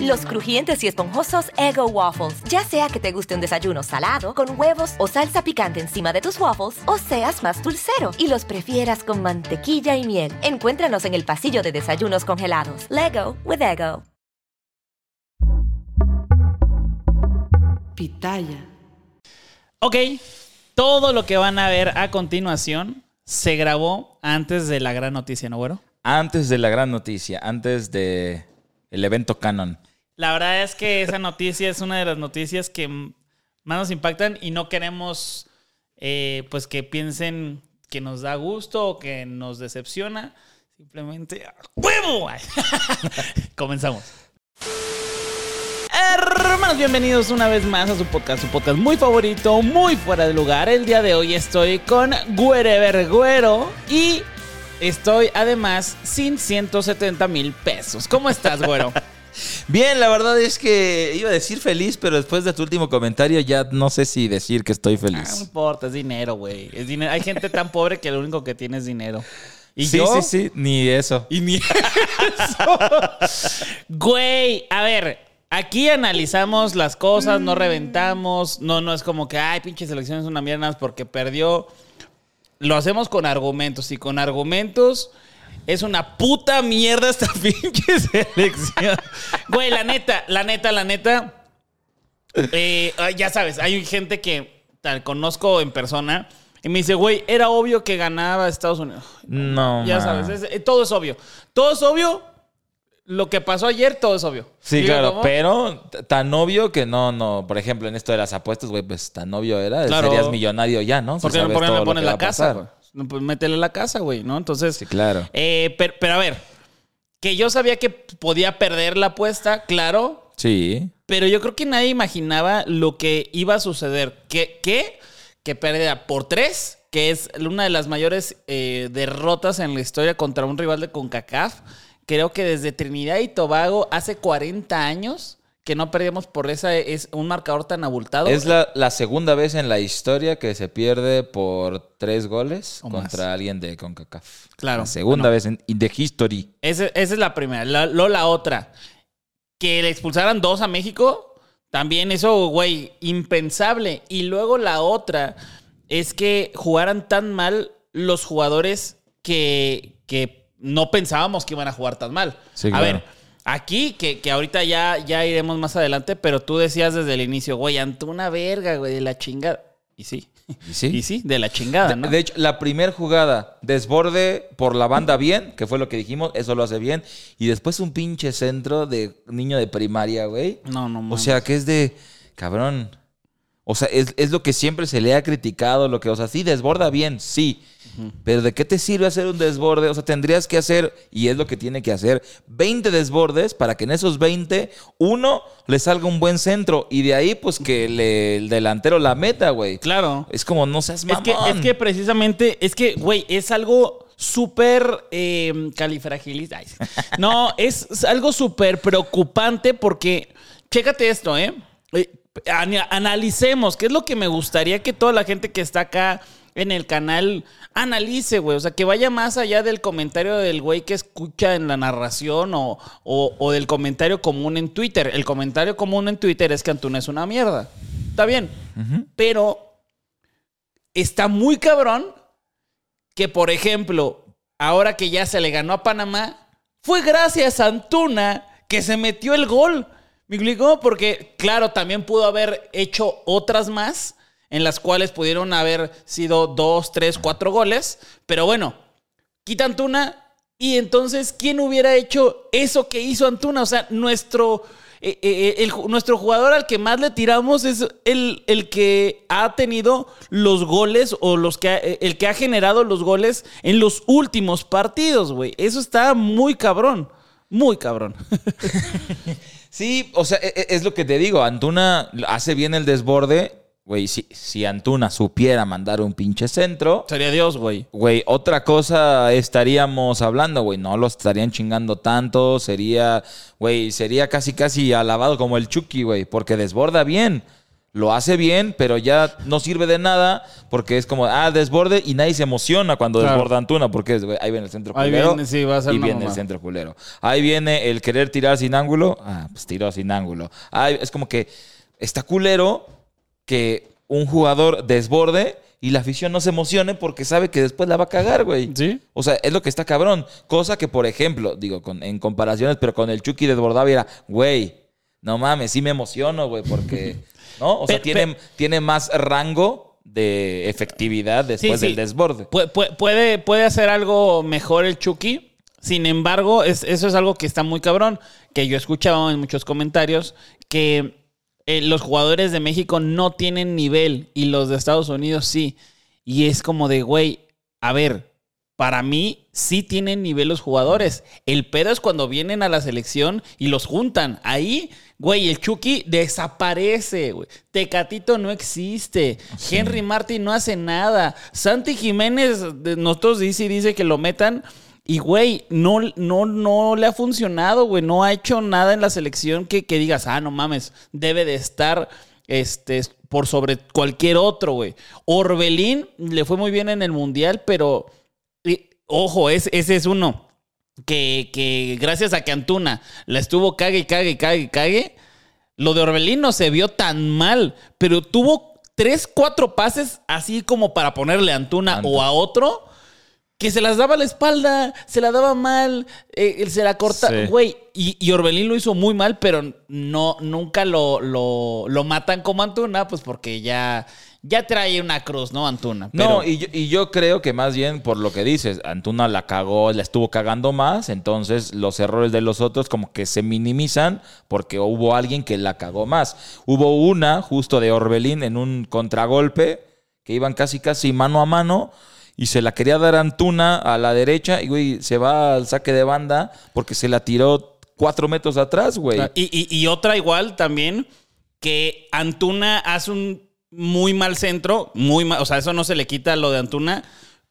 Los crujientes y esponjosos Ego Waffles. Ya sea que te guste un desayuno salado, con huevos o salsa picante encima de tus waffles, o seas más dulcero y los prefieras con mantequilla y miel. Encuéntranos en el pasillo de desayunos congelados. Lego with Ego. Pitaya. Ok, todo lo que van a ver a continuación se grabó antes de la gran noticia, ¿no, güero? Antes de la gran noticia, antes de el evento canon. La verdad es que esa noticia es una de las noticias que más nos impactan y no queremos eh, pues que piensen que nos da gusto o que nos decepciona. Simplemente ¡a ¡huevo! Comenzamos. Hermanos, bienvenidos una vez más a su podcast, su podcast muy favorito, muy fuera de lugar. El día de hoy estoy con Güerever Güero y estoy además sin 170 mil pesos. ¿Cómo estás, güero? Bien, la verdad es que iba a decir feliz, pero después de tu último comentario ya no sé si decir que estoy Ah, no feliz. importa, es dinero, güey. Es dinero. Hay gente tan pobre que lo único que tiene es dinero. Y sí, yo, sí, sí, ni eso. Y ni eso. Güey, a ver, aquí analizamos las cosas, no reventamos. No, no es como que, ay, pinche selección es una mierda porque perdió. Lo hacemos con argumentos y con argumentos es una puta mierda esta pinche selección. Güey, la neta, la neta, la neta. eh, ya sabes, hay gente que tal, conozco en persona y me dice, güey, era obvio que ganaba Estados Unidos. No, Ya sabes, es- eh, todo es obvio. Todo es obvio. Lo que pasó ayer, todo es obvio. Sí, ¿Digo claro, cómo? pero tan obvio que no, no. Por ejemplo, en esto de las apuestas, güey, pues tan obvio era. Claro. Serías millonario ya, ¿no? Si ¿Por qué no por no le pones la casa? No, pues métele la casa, güey, ¿no? Entonces. Sí, claro. eh, pero, pero a ver, que yo sabía que podía perder la apuesta, claro. Sí. Pero yo creo que nadie imaginaba lo que iba a suceder. ¿Qué? ¿Qué? Que perdiera por tres, que es una de las mayores eh, derrotas en la historia contra un rival de CONCACAF. Creo que desde Trinidad y Tobago hace 40 años que no perdíamos por esa es un marcador tan abultado. Es la, la segunda vez en la historia que se pierde por tres goles O contra más. alguien de CONCACAF. Claro. La segunda Bueno. vez en in the history. Esa es la primera. La, luego la otra. Que le expulsaran dos a México. También eso, güey, impensable. Y luego la otra es que jugaran tan mal los jugadores que, que no pensábamos que iban a jugar tan mal. Sí, a claro. ver, aquí, que, que ahorita ya, ya iremos más adelante, pero tú decías desde el inicio, güey, ante una verga, güey, de la chingada. Y sí. ¿Y sí? Y sí, de la chingada, De, ¿no? de hecho, la primera jugada, desborde por la banda bien, que fue lo que dijimos, eso lo hace bien. Y después un pinche centro de niño de primaria, güey. no, no, O mames. sea, que es de, cabrón. O sea, es, es lo que siempre se le ha criticado, lo que, o sea, sí, desborda bien, sí. Pero ¿de qué te sirve hacer un desborde? O sea, tendrías que hacer, y es lo que tiene que hacer, 20 desbordes para que en esos 20, uno le salga un buen centro. Y de ahí, pues, que le- el delantero la meta, güey. Claro. Es como, no seas Es mamón. que, es que precisamente, es que, güey, es algo súper eh, califragilista. No, es, es algo súper preocupante porque, chécate esto, ¿eh? Ana- Analicemos, qué es lo que me gustaría que toda la gente que está acá en el canal analice, güey. O sea, que vaya más allá del comentario del güey que escucha en la narración o, o- o del comentario común en Twitter. El comentario común en Twitter es que Antuna es una mierda. Está bien. Pero está muy cabrón que, por ejemplo, ahora que ya se le ganó a Panamá, fue gracias a Antuna que se metió el gol. Me explicó porque, claro, también pudo haber hecho otras más en las cuales pudieron haber sido dos, tres, cuatro goles. Pero bueno, quita Antuna Y entonces, ¿quién hubiera hecho eso que hizo Antuna? O sea, nuestro, eh, eh, el, nuestro jugador al que más le tiramos es el, el que ha tenido los goles o los que ha- eh, el que ha generado los goles en los últimos partidos, güey. Eso está muy cabrón. Muy cabrón. Sí, o sea, e- e- es lo que te digo. Antuna hace bien el desborde. Güey, si, si Antuna supiera mandar un pinche centro, Sería Dios, güey. güey, otra cosa estaríamos hablando, güey. No lo estarían chingando tanto. Sería, güey, sería casi, casi alabado como el Chucky, güey, porque desborda bien. Lo hace bien, pero ya no sirve de nada porque es como, ah, desborde y nadie se emociona cuando Claro. desborda Antuna porque es, güey, ahí viene el centro Ahí culero. viene, sí, va a ser y viene el centro culero. Ahí viene el querer tirar sin ángulo. Ah, pues tiró sin ángulo. Ahí es como que está culero que un jugador desborde y la afición no se emocione porque sabe que después la va a cagar, güey. Sí. O sea, es lo que está cabrón. Cosa que, por ejemplo, digo, con- en comparaciones, pero con el Chucky desbordaba y era, güey, no mames, sí me emociono, güey, porque, ¿no? O sea, tiene, tiene más rango de efectividad después Sí, sí. del desborde. Pu- pu- Puede, puede hacer algo mejor el Chucky. Sin embargo, es- eso es algo que está muy cabrón. Que yo he escuchado en muchos comentarios que eh, los jugadores de México no tienen nivel y los de Estados Unidos sí. Y es como de, güey, a ver, para mí sí tienen nivel los jugadores. El pedo es cuando vienen a la selección y los juntan. Ahí, güey, el Chucky desaparece, güey. Tecatito no existe. Henry Martin no hace nada. Santi Jiménez, nosotros dice y dice que lo metan. Y, güey, no, no, no le ha funcionado, güey. No ha hecho nada en la selección que, que digas, ah, no mames, debe de estar este, por sobre cualquier otro, güey. Orbelín le fue muy bien en el Mundial, pero y, ojo, es- ese es uno que, que gracias a que Antuna la estuvo cague y cague y cague y cague, lo de Orbelín no se vio tan mal, pero tuvo tres, cuatro pases así como para ponerle a Antuna o a otro. Que se las daba a la espalda, se la daba mal, eh, se la corta. Sí. Güey, y, y Orbelín lo hizo muy mal, pero no, nunca lo, lo, lo matan como Antuna, pues porque ya, ya trae una cruz, ¿no? Antuna. No, y yo, y yo creo que más bien por lo que dices, Antuna la cagó, la estuvo cagando más, entonces los errores de los otros como que se minimizan porque hubo alguien que la cagó más. Hubo una justo de Orbelín en un contragolpe que iban casi casi mano a mano y se la quería dar Antuna a la derecha y güey se va al saque de banda porque se la tiró cuatro metros atrás, güey. Y, y- y otra igual también, que Antuna hace un muy mal centro, muy mal, o sea, eso no se le quita lo de Antuna,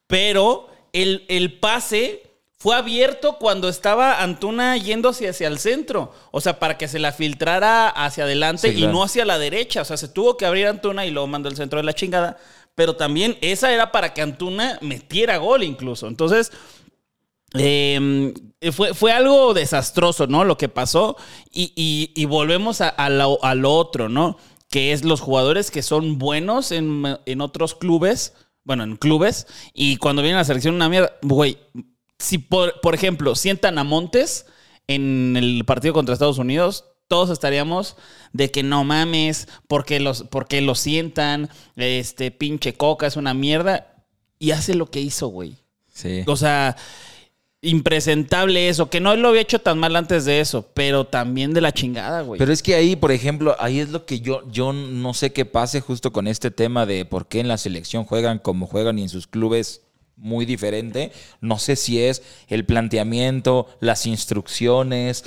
pero el, el pase fue abierto cuando estaba Antuna yendo hacia, hacia el centro, o sea, para que se la filtrara hacia adelante Sí, y claro. no hacia la derecha, o sea, se tuvo que abrir Antuna y luego mandó el centro de la chingada, pero también esa era para que Antuna metiera gol incluso, entonces... Eh, fue, fue algo desastroso, ¿no? Lo que pasó. Y, y- y volvemos a, a lo, a lo otro, ¿no? Que es los jugadores que son buenos en, en otros clubes. Bueno, en clubes. Y cuando vienen a la selección, una mierda. Güey, si por, por ejemplo sientan a Montes en el partido contra Estados Unidos, todos estaríamos de que no mames, porque los, porque lo sientan, este pinche coca es una mierda. Y hace lo que hizo, güey. Sí. O sea, impresentable eso, que no lo había hecho tan mal antes de eso, pero también de la chingada, güey. Pero es que ahí, por ejemplo, ahí es lo que yo, yo no sé qué pase justo con este tema de por qué en la selección juegan como juegan y en sus clubes muy diferente. No sé si es el planteamiento, las instrucciones,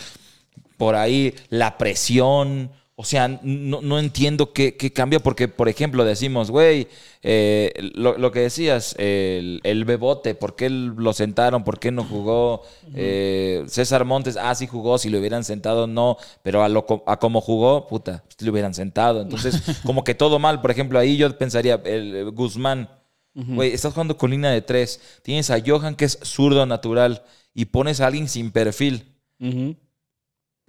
por ahí la presión. O sea, no, no entiendo qué, qué cambia porque, por ejemplo, decimos, güey, eh, lo, lo que decías, el, el Bebote, ¿por qué lo sentaron? ¿Por qué no jugó? Eh, César Montes, ah, sí jugó, si lo hubieran sentado, no, pero a, lo, a como jugó, puta, pues, lo hubieran sentado. Entonces, como que todo mal. Por ejemplo, ahí yo pensaría, el, el Guzmán, güey, estás jugando con línea de tres, tienes a Johan que es zurdo natural y pones a alguien sin perfil.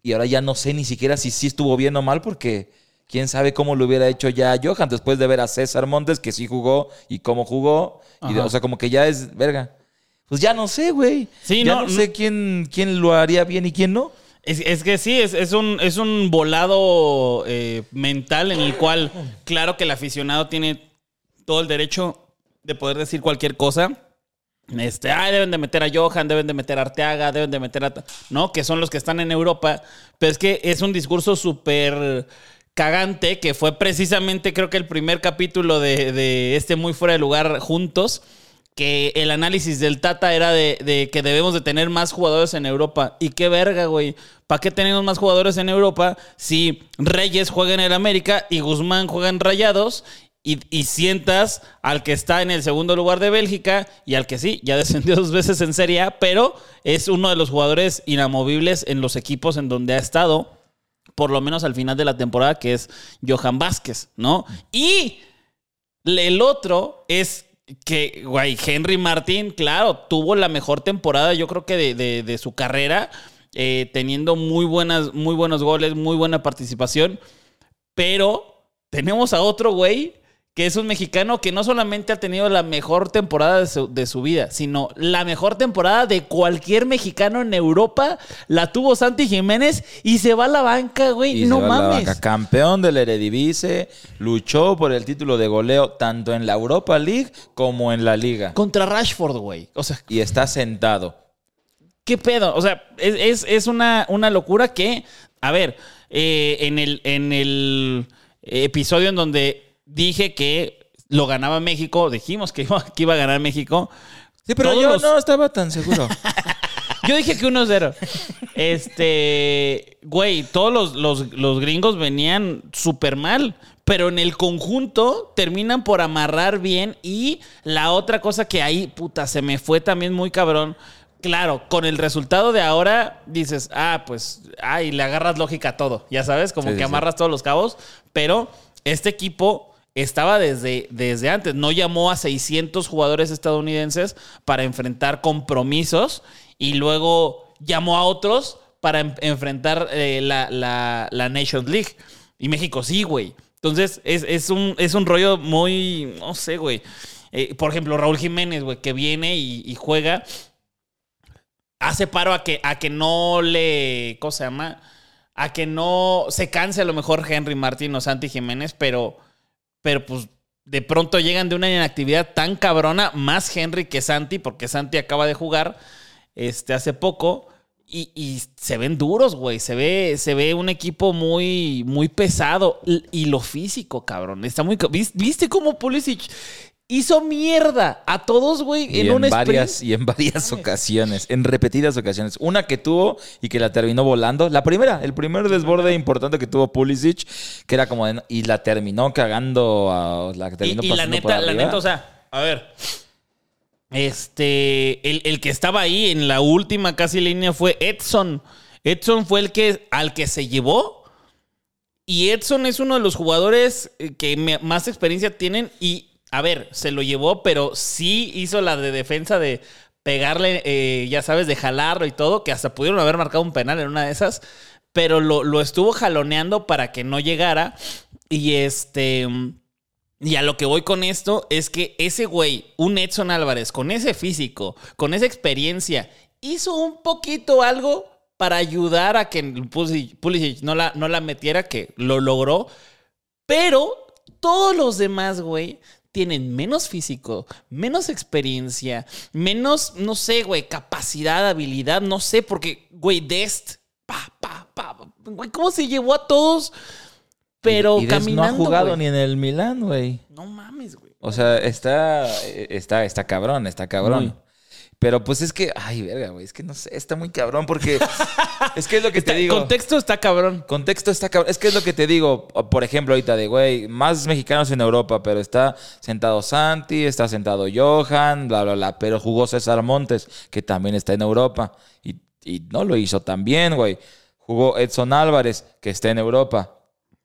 Y ahora ya no sé ni siquiera si sí estuvo bien o mal porque quién sabe cómo lo hubiera hecho ya Johan después de ver a César Montes que sí jugó y cómo jugó. Y o sea, como que ya es verga. Pues ya no sé, güey. Sí, ya no, no, no- sé quién, quién lo haría bien y quién no. Es, es que sí, es, es un, es un volado eh, mental en el cual, claro que el aficionado tiene todo el derecho de poder decir cualquier cosa. Este, ay, deben de meter a Johan, deben de meter a Arteaga, deben de meter a... ¿No? Que son los que están en Europa. Pero es que es un discurso súper cagante que fue precisamente creo que el primer capítulo de, de este muy fuera de lugar juntos que el análisis del Tata era de, de, que debemos de tener más jugadores en Europa. Y qué verga, güey. ¿Para qué tenemos más jugadores en Europa si Reyes juega en el América y Guzmán juega en Rayados? Y, y, sientas al que está en el segundo lugar de Bélgica y al que sí, ya descendió dos veces en Serie pero es uno de los jugadores inamovibles en los equipos en donde ha estado, por lo menos al final de la temporada, que es Johan Vázquez, ¿no? Y el otro es que, güey, Henry Martín, claro, tuvo la mejor temporada, yo creo que de, de, de su carrera, eh, teniendo muy, buenas, muy buenos goles, muy buena participación, pero tenemos a otro güey que es un mexicano que no solamente ha tenido la mejor temporada de su, de su, vida, sino la mejor temporada de cualquier mexicano en Europa. La tuvo Santi Jiménez y se va a la banca, güey. No mames. Banca. Campeón del Eredivisie, luchó por el título de goleo tanto en la Europa League como en la Liga. Contra Rashford, güey. O sea, y está sentado. ¿Qué pedo? O sea, es, es, es una, una, locura que, a ver, eh, en, el, en el episodio en donde dije que lo ganaba México, dijimos que iba, que iba a ganar México. Sí, pero Todos yo los... no estaba tan seguro. yo dije que 1-0. Este, güey, todos los, los, los gringos venían súper mal, pero en el conjunto terminan por amarrar bien. Y la otra cosa que ahí, puta, se me fue también muy cabrón. Claro, con el resultado de ahora dices, ah, pues, ay, le agarras lógica a todo, ya sabes, como sí, que amarras sí. todos los cabos, pero este equipo estaba desde, desde antes. No llamó a 600 jugadores estadounidenses para enfrentar compromisos y luego llamó a otros para en, enfrentar eh, la, la, la, Nations League. Y México sí, güey. Entonces es, es, un, es un rollo muy, no sé, güey. Eh, por ejemplo, Raúl Jiménez, güey, que viene y, y, juega, hace paro a que, a que no le, ¿cómo se llama? A que no se canse a lo mejor Henry Martín o Santi Jiménez, pero pero pues de pronto llegan de una inactividad tan cabrona, más Henry que Santi, porque Santi acaba de jugar este, hace poco. Y, y se ven duros, güey. Se ve, se ve un equipo muy, muy pesado. Y lo físico, cabrón. Está muy. ¿Viste cómo Pulisic hizo mierda a todos, güey, en, en, un varias sprint? Y en varias ocasiones, en repetidas ocasiones. Una que tuvo y que la terminó volando. La primera, el primer desborde importante que tuvo Pulisic, que era como de, y la terminó cagando a la que terminó y, y la neta, la neta, o sea, a ver. Este, el, el, que estaba ahí en la última casi línea fue Edson. Edson fue el que al que se llevó. Y Edson es uno de los jugadores que me, más experiencia tienen y a ver, se lo llevó, pero sí hizo la de defensa de pegarle, eh, ya sabes, de jalarlo y todo, que hasta pudieron haber marcado un penal en una de esas, pero lo, lo estuvo jaloneando para que no llegara. Y este. Y a lo que voy con esto es que ese güey, un Edson Álvarez, con ese físico, con esa experiencia, hizo un poquito algo para ayudar a que Pulisic no la, no la metiera, que lo logró. Pero todos los demás, güey, tienen menos físico, menos experiencia, menos, no sé, güey, capacidad, habilidad, no sé, porque, güey, Dest, pa, pa, pa, güey, ¿cómo se llevó a todos? Pero y, y caminando. no ha jugado güey. ni en el Milán, güey. No mames, güey. O sea, está, está, está cabrón, está cabrón. Muy. Pero pues es que, ay, verga, güey, es que no sé, está muy cabrón porque es que es lo que está, te digo. Contexto está cabrón. Contexto está cabrón. Es que es lo que te digo, por ejemplo, ahorita de, güey, más mexicanos en Europa, pero está sentado Santi, está sentado Johan, bla, bla, bla, pero jugó César Montes, que también está en Europa y, y no lo hizo tan bien, güey. Jugó Edson Álvarez, que está en Europa.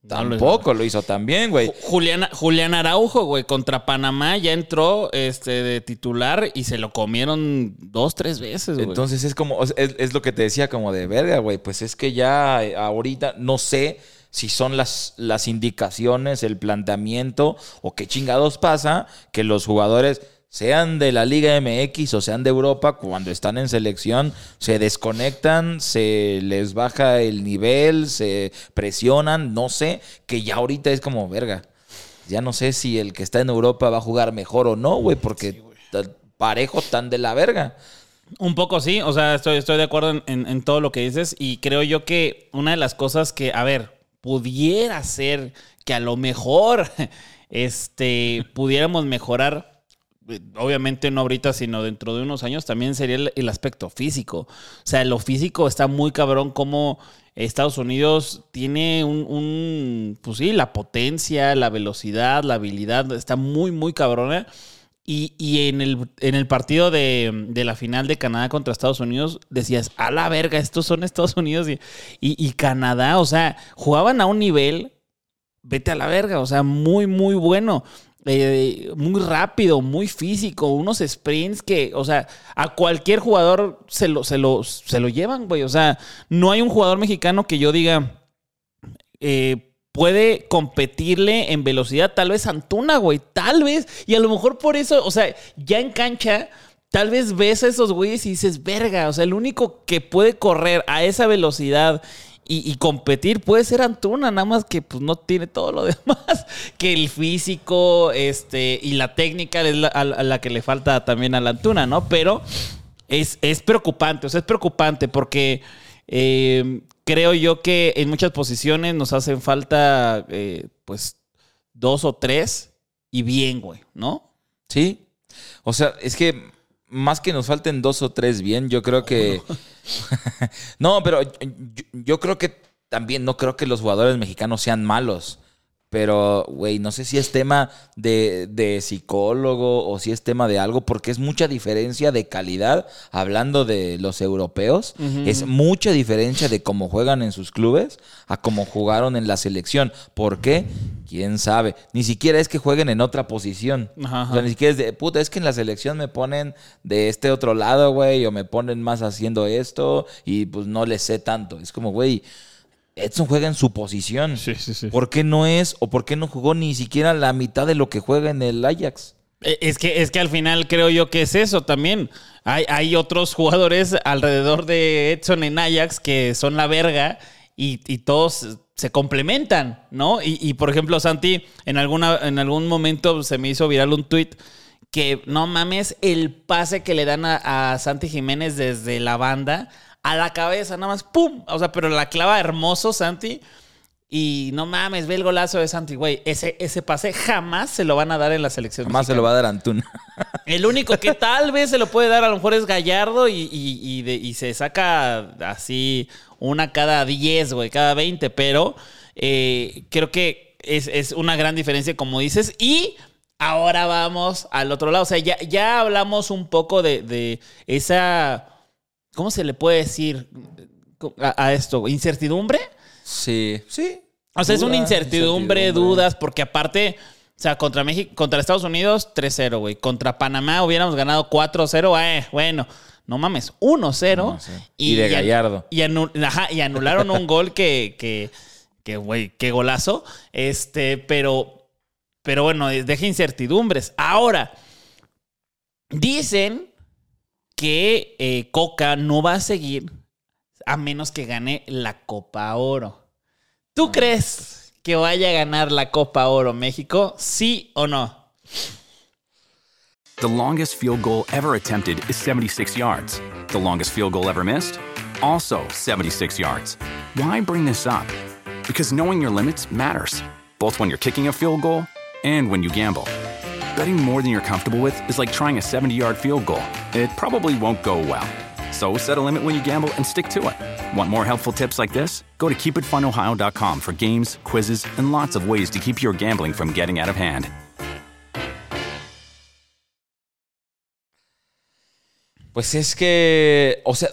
Tampoco lo hizo tan bien, güey. Julián, Julián Araujo, güey, contra Panamá ya entró este, de titular y se lo comieron dos, tres veces, güey. Entonces es como, es, es, lo que te decía, como de verga, güey. Pues es que ya ahorita no sé si son las, las indicaciones, el planteamiento o qué chingados pasa que los jugadores sean de la Liga MX o sean de Europa, cuando están en selección, se desconectan, se les baja el nivel, se presionan, no sé, que ya ahorita es como verga. Ya no sé si el que está en Europa va a jugar mejor o no, güey, porque sí, parejo, tan de la verga. Un poco sí, o sea, estoy, estoy de acuerdo en, en- en todo lo que dices y creo yo que una de las cosas que, a ver, pudiera ser que a lo mejor este, pudiéramos mejorar, obviamente no ahorita, sino dentro de unos años, también sería el, el aspecto físico. O sea, lo físico está muy cabrón como Estados Unidos tiene un, un, pues sí, la potencia, la velocidad, la habilidad, está muy, muy cabrona. Y, y en, el, en el partido de, de la final de Canadá contra Estados Unidos, decías, a la verga, estos son Estados Unidos y, y, y Canadá, o sea, jugaban a un nivel, vete a la verga, o sea, muy, muy bueno. Eh, muy rápido, muy físico, unos sprints que, o sea, a cualquier jugador se lo, se lo, se lo llevan, güey. O sea, no hay un jugador mexicano que yo diga, eh, puede competirle en velocidad, tal vez Antuna, güey, tal vez. Y a lo mejor por eso, o sea, ya en cancha, tal vez ves a esos güeyes y dices, verga, o sea, el único que puede correr a esa velocidad y, competir puede ser Antuna, nada más que pues no tiene todo lo demás, que el físico este, y la técnica es la, que le falta también a la Antuna, ¿no? Pero es, es preocupante, o sea, es preocupante porque eh, creo yo que en muchas posiciones nos hacen falta, eh, pues, dos o tres y bien, güey, ¿no? Sí. O sea, es que más que nos falten dos o tres bien, yo creo que. no, pero yo, yo creo que también no creo que los jugadores mexicanos sean malos. Pero, güey, no sé si es tema de, de psicólogo o si es tema de algo, porque es mucha diferencia de calidad, hablando de los europeos, es mucha diferencia de cómo juegan en sus clubes a cómo jugaron en la selección. ¿Por qué? ¿Quién sabe? Ni siquiera es que jueguen en otra posición. Ajá, ajá. O sea, ni siquiera es de, puta, es que en la selección me ponen de este otro lado, güey, o me ponen más haciendo esto y pues no les sé tanto. Es como, güey, Edson juega en su posición. Sí, sí, sí. ¿Por qué no es o por qué no jugó ni siquiera la mitad de lo que juega en el Ajax? Eh, Es que, es que al final creo yo que es eso también. Hay, hay otros jugadores alrededor de Edson en Ajax que son la verga y, y todos se complementan, ¿no? Y, y, por ejemplo, Santi, en, alguna, en algún momento se me hizo viral un tweet que no mames el pase que le dan a, a Santi Jiménez desde la banda a la cabeza, nada más, ¡pum! O sea, pero la clava hermoso, Santi. Y no mames, ve el golazo de Santi, güey. Ese, ese pase jamás se lo van a dar en la selección. Más se lo va a dar Antuna. El único que tal vez se lo puede dar a lo mejor es Gallardo y, y- y de- y se saca así una cada 10, güey, cada 20, pero eh, creo que es, es una gran diferencia, como dices. Y ahora vamos al otro lado. O sea, ya, ya hablamos un poco de, de esa, ¿cómo se le puede decir a, a esto? ¿Incertidumbre? Sí, sí. O sea, es una incertidumbre, incertidumbre. dudas, porque aparte, o sea, contra México, contra Estados Unidos, 3-0, güey. Contra Panamá hubiéramos ganado 4-0, eh, bueno, no mames, 1-0. 1-0. Y de an- Gallardo. Y, anu- ajá, y anularon un gol que, que, que, güey, qué golazo. Este, pero, pero bueno, deja incertidumbres. Ahora, dicen que eh, Coca no va a seguir a menos que gane la Copa Oro. ¿Tú crees que vaya a ganar la Copa Oro México? ¿Sí o no? The longest field goal ever attempted is 76 yards. The longest field goal ever missed? Also 76 yards. Why bring this up? Because knowing your limits matters, both when you're kicking a field goal and when you gamble. Betting more than you're comfortable with is like trying a 70 yard field goal. It probably won't go well. So set a limit when you gamble and stick to it. Want more helpful tips like this? Go to keepitfunohio.com for games, quizzes, and lots of ways to keep your gambling from getting out of hand. Pues es que, o sea,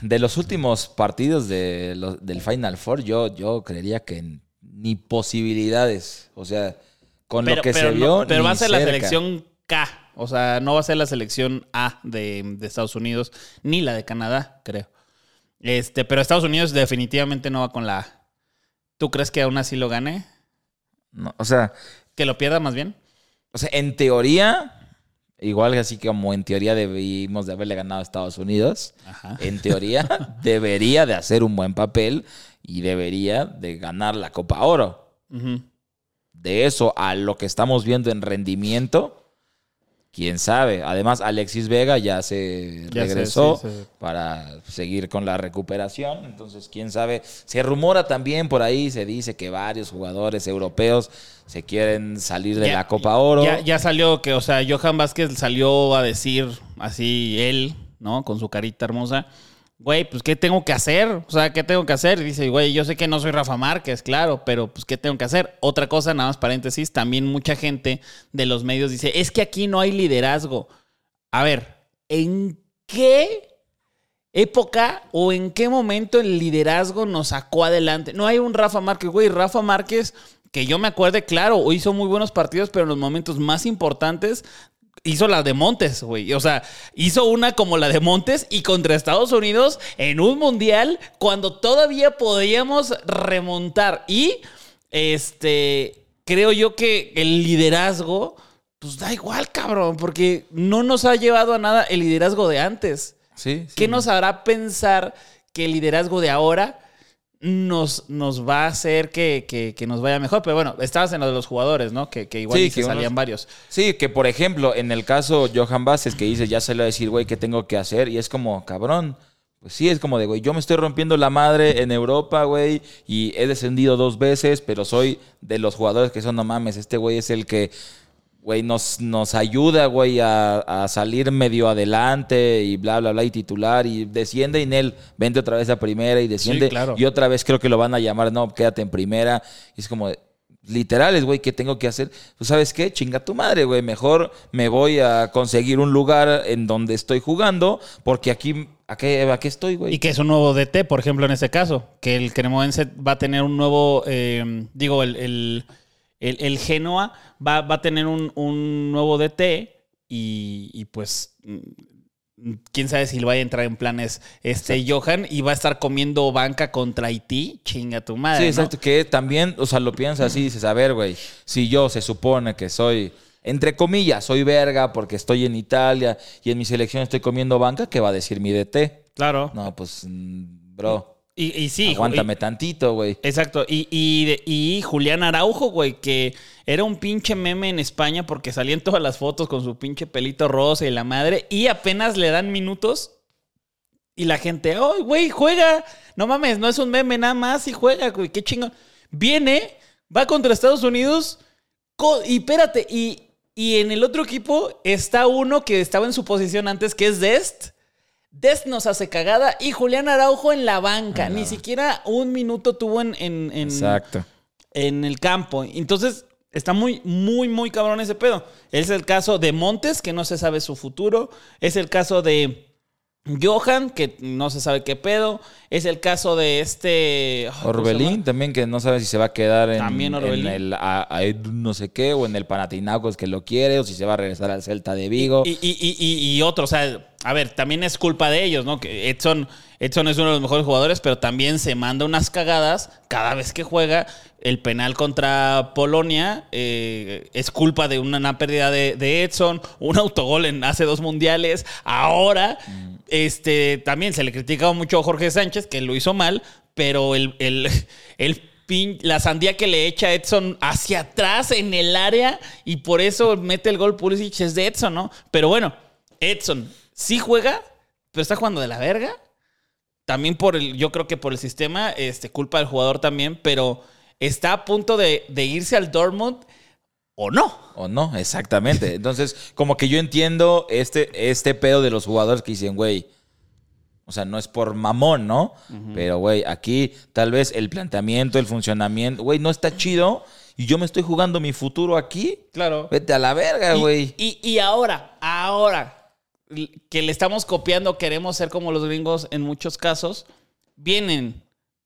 de los últimos partidos de los- del Final Four, yo, yo creería que ni posibilidades. O sea, con lo que se no- vio. pero ni va a ser la cerca. selección K. O sea, no va a ser la selección A de, de Estados Unidos, ni la de Canadá, creo. Este, pero Estados Unidos definitivamente no va con la A. ¿Tú crees que aún así lo gane? No, o sea, ¿Que lo pierda más bien? O sea, en teoría, igual así como en teoría debimos de haberle ganado a Estados Unidos, Ajá. en teoría debería de hacer un buen papel y debería de ganar la Copa Oro. Ujú. De eso a lo que estamos viendo en rendimiento, quién sabe. Además, Alexis Vega ya se Ya sé, regresó sí, sí. para seguir con la recuperación. Entonces, quién sabe. Se rumora también por ahí, se dice que varios jugadores europeos se quieren salir de Ya- la Copa Oro. Ya, ya salió que, o sea, Johan Vázquez salió a decir así, él, ¿no? Con su carita hermosa. Güey, pues, ¿qué tengo que hacer? O sea, ¿qué tengo que hacer? Dice, güey, yo sé que no soy Rafa Márquez, claro, pero pues, ¿qué tengo que hacer? Otra cosa, nada más paréntesis, también mucha gente de los medios dice, es que aquí no hay liderazgo. A ver, ¿en qué época o en qué momento el liderazgo nos sacó adelante? No hay un Rafa Márquez, güey, Rafa Márquez, que yo me acuerde, claro, hizo muy buenos partidos, pero en los momentos más importantes hizo la de Montes, güey. O sea, hizo una como la de Montes y contra Estados Unidos en un mundial cuando todavía podíamos remontar. Y este, creo yo que el liderazgo, pues da igual, cabrón, porque no nos ha llevado a nada el liderazgo de antes. Sí, sí. ¿Qué nos hará pensar que el liderazgo de ahora nos, nos va a hacer que, que- que nos vaya mejor? Pero bueno, estabas en lo de los jugadores, ¿no? Que, que igual Sí, que unos- salían varios. Sí, que por ejemplo, en el caso Johan Vázquez, que dice, ya va a decir, güey, ¿qué tengo que hacer? Y es como, cabrón. Pues sí, es como de, güey, yo me estoy rompiendo la madre en Europa, güey, y he descendido dos veces, pero soy de los jugadores que son, no mames, este güey es el que, güey, nos, nos ayuda, güey, a, a salir medio adelante y bla, bla, bla, y titular, y desciende y en él, vente otra vez a primera y desciende. claro. Y otra vez creo que lo van a llamar, no, quédate en primera. Y es como, literales, güey, ¿qué tengo que hacer? Pues, ¿sabes qué? Chinga tu madre, güey. Mejor me voy a conseguir un lugar en donde estoy jugando, porque aquí, aquí, aquí estoy, güey. Y que es un nuevo DT, por ejemplo, en este caso. Que el cremoense va a tener un nuevo. eh, digo, el, el, el- el Genoa va, va a tener un, un nuevo DT. Y, y pues. mm, Quién sabe si le vaya a entrar en planes este Johan y va a estar comiendo banca contra Haití. Chinga tu madre. Sí, ¿no? exacto. Que también, o sea, lo piensas así, dices, a ver, güey, si yo se supone que soy, entre comillas, soy verga porque estoy en Italia y en mi selección estoy comiendo banca, ¿qué va a decir mi DT? Claro. No, pues, mm, bro, Y, y sí. aguántame y- tantito, güey. Exacto. Y, y, y Julián Araujo, güey, que era un pinche meme en España porque salían todas las fotos con su pinche pelito rosa y la madre. Y apenas le dan minutos. Y la gente, ¡ay, güey, juega! No mames, no es un meme nada más y juega, güey, qué chingón. Viene, va contra Estados Unidos. y espérate, y, y en el otro equipo está uno que estaba en su posición antes, que es Dest. Dest nos hace cagada y Julián Araujo en la banca. Ni siquiera un minuto tuvo en, en, en- Exacto. en el campo. Entonces, está muy, muy, muy cabrón ese pedo. Es el caso de Montes, que no se sabe su futuro. Es el caso de Johan, que no se sabe qué pedo. Es el caso de este. ay, ¿cómo se Orbelín también que no sabe si se va a quedar en, También en el a- a- no sé qué o en el Panathinaikos que lo quiere o si se va a regresar al Celta de Vigo. Y, y, y, y, y otro, o sea, a ver, también es culpa de ellos, ¿no? Que Edson, Edson es uno de los mejores jugadores, pero también se manda unas cagadas cada vez que juega. El penal contra Polonia eh, es culpa de una, pérdida de, de Edson, un autogol en hace dos mundiales. Ahora, este, también se le criticaba mucho a Jorge Sánchez, que lo hizo mal, pero el, el, el pin- la sandía que le echa Edson hacia atrás en el área y por eso mete el gol Pulisic es de Edson, ¿no? Pero bueno, Edson sí juega, pero está jugando de la verga. También por el, yo creo que por el sistema, este, culpa del jugador también, pero está a punto de, de irse al Dortmund o no. ¿O no? Exactamente. Entonces, como que yo entiendo este, este pedo de los jugadores que dicen, güey, o sea, no es por mamón, ¿no? Pero, güey, aquí tal vez el planteamiento, el funcionamiento, güey, no está chido y yo me estoy jugando mi futuro aquí. Claro. Vete a la verga, Y- güey. Y, y ahora, ahora, que le estamos copiando, queremos ser como los gringos en muchos casos, vienen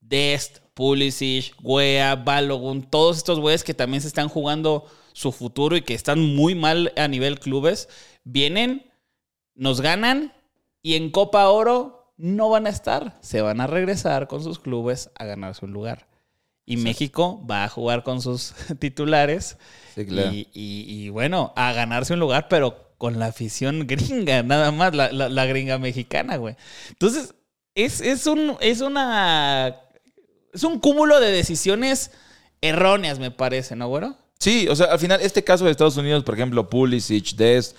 Dest, Pulisic, Wea, Balogun, todos estos güeyes que también se están jugando su futuro y que están muy mal a nivel clubes, vienen, nos ganan y en Copa Oro no van a estar, se van a regresar con sus clubes a ganar su lugar. Y México va a jugar con sus titulares Sí, claro. y, y- y, bueno, a ganarse un lugar, pero con la afición gringa, nada más, la, la- la gringa mexicana, güey. Entonces, es, es, un, es una. Es un cúmulo de decisiones erróneas, me parece, ¿no, güero? Sí, o sea, al final, este caso de Estados Unidos, por ejemplo, Pulisic, Dest,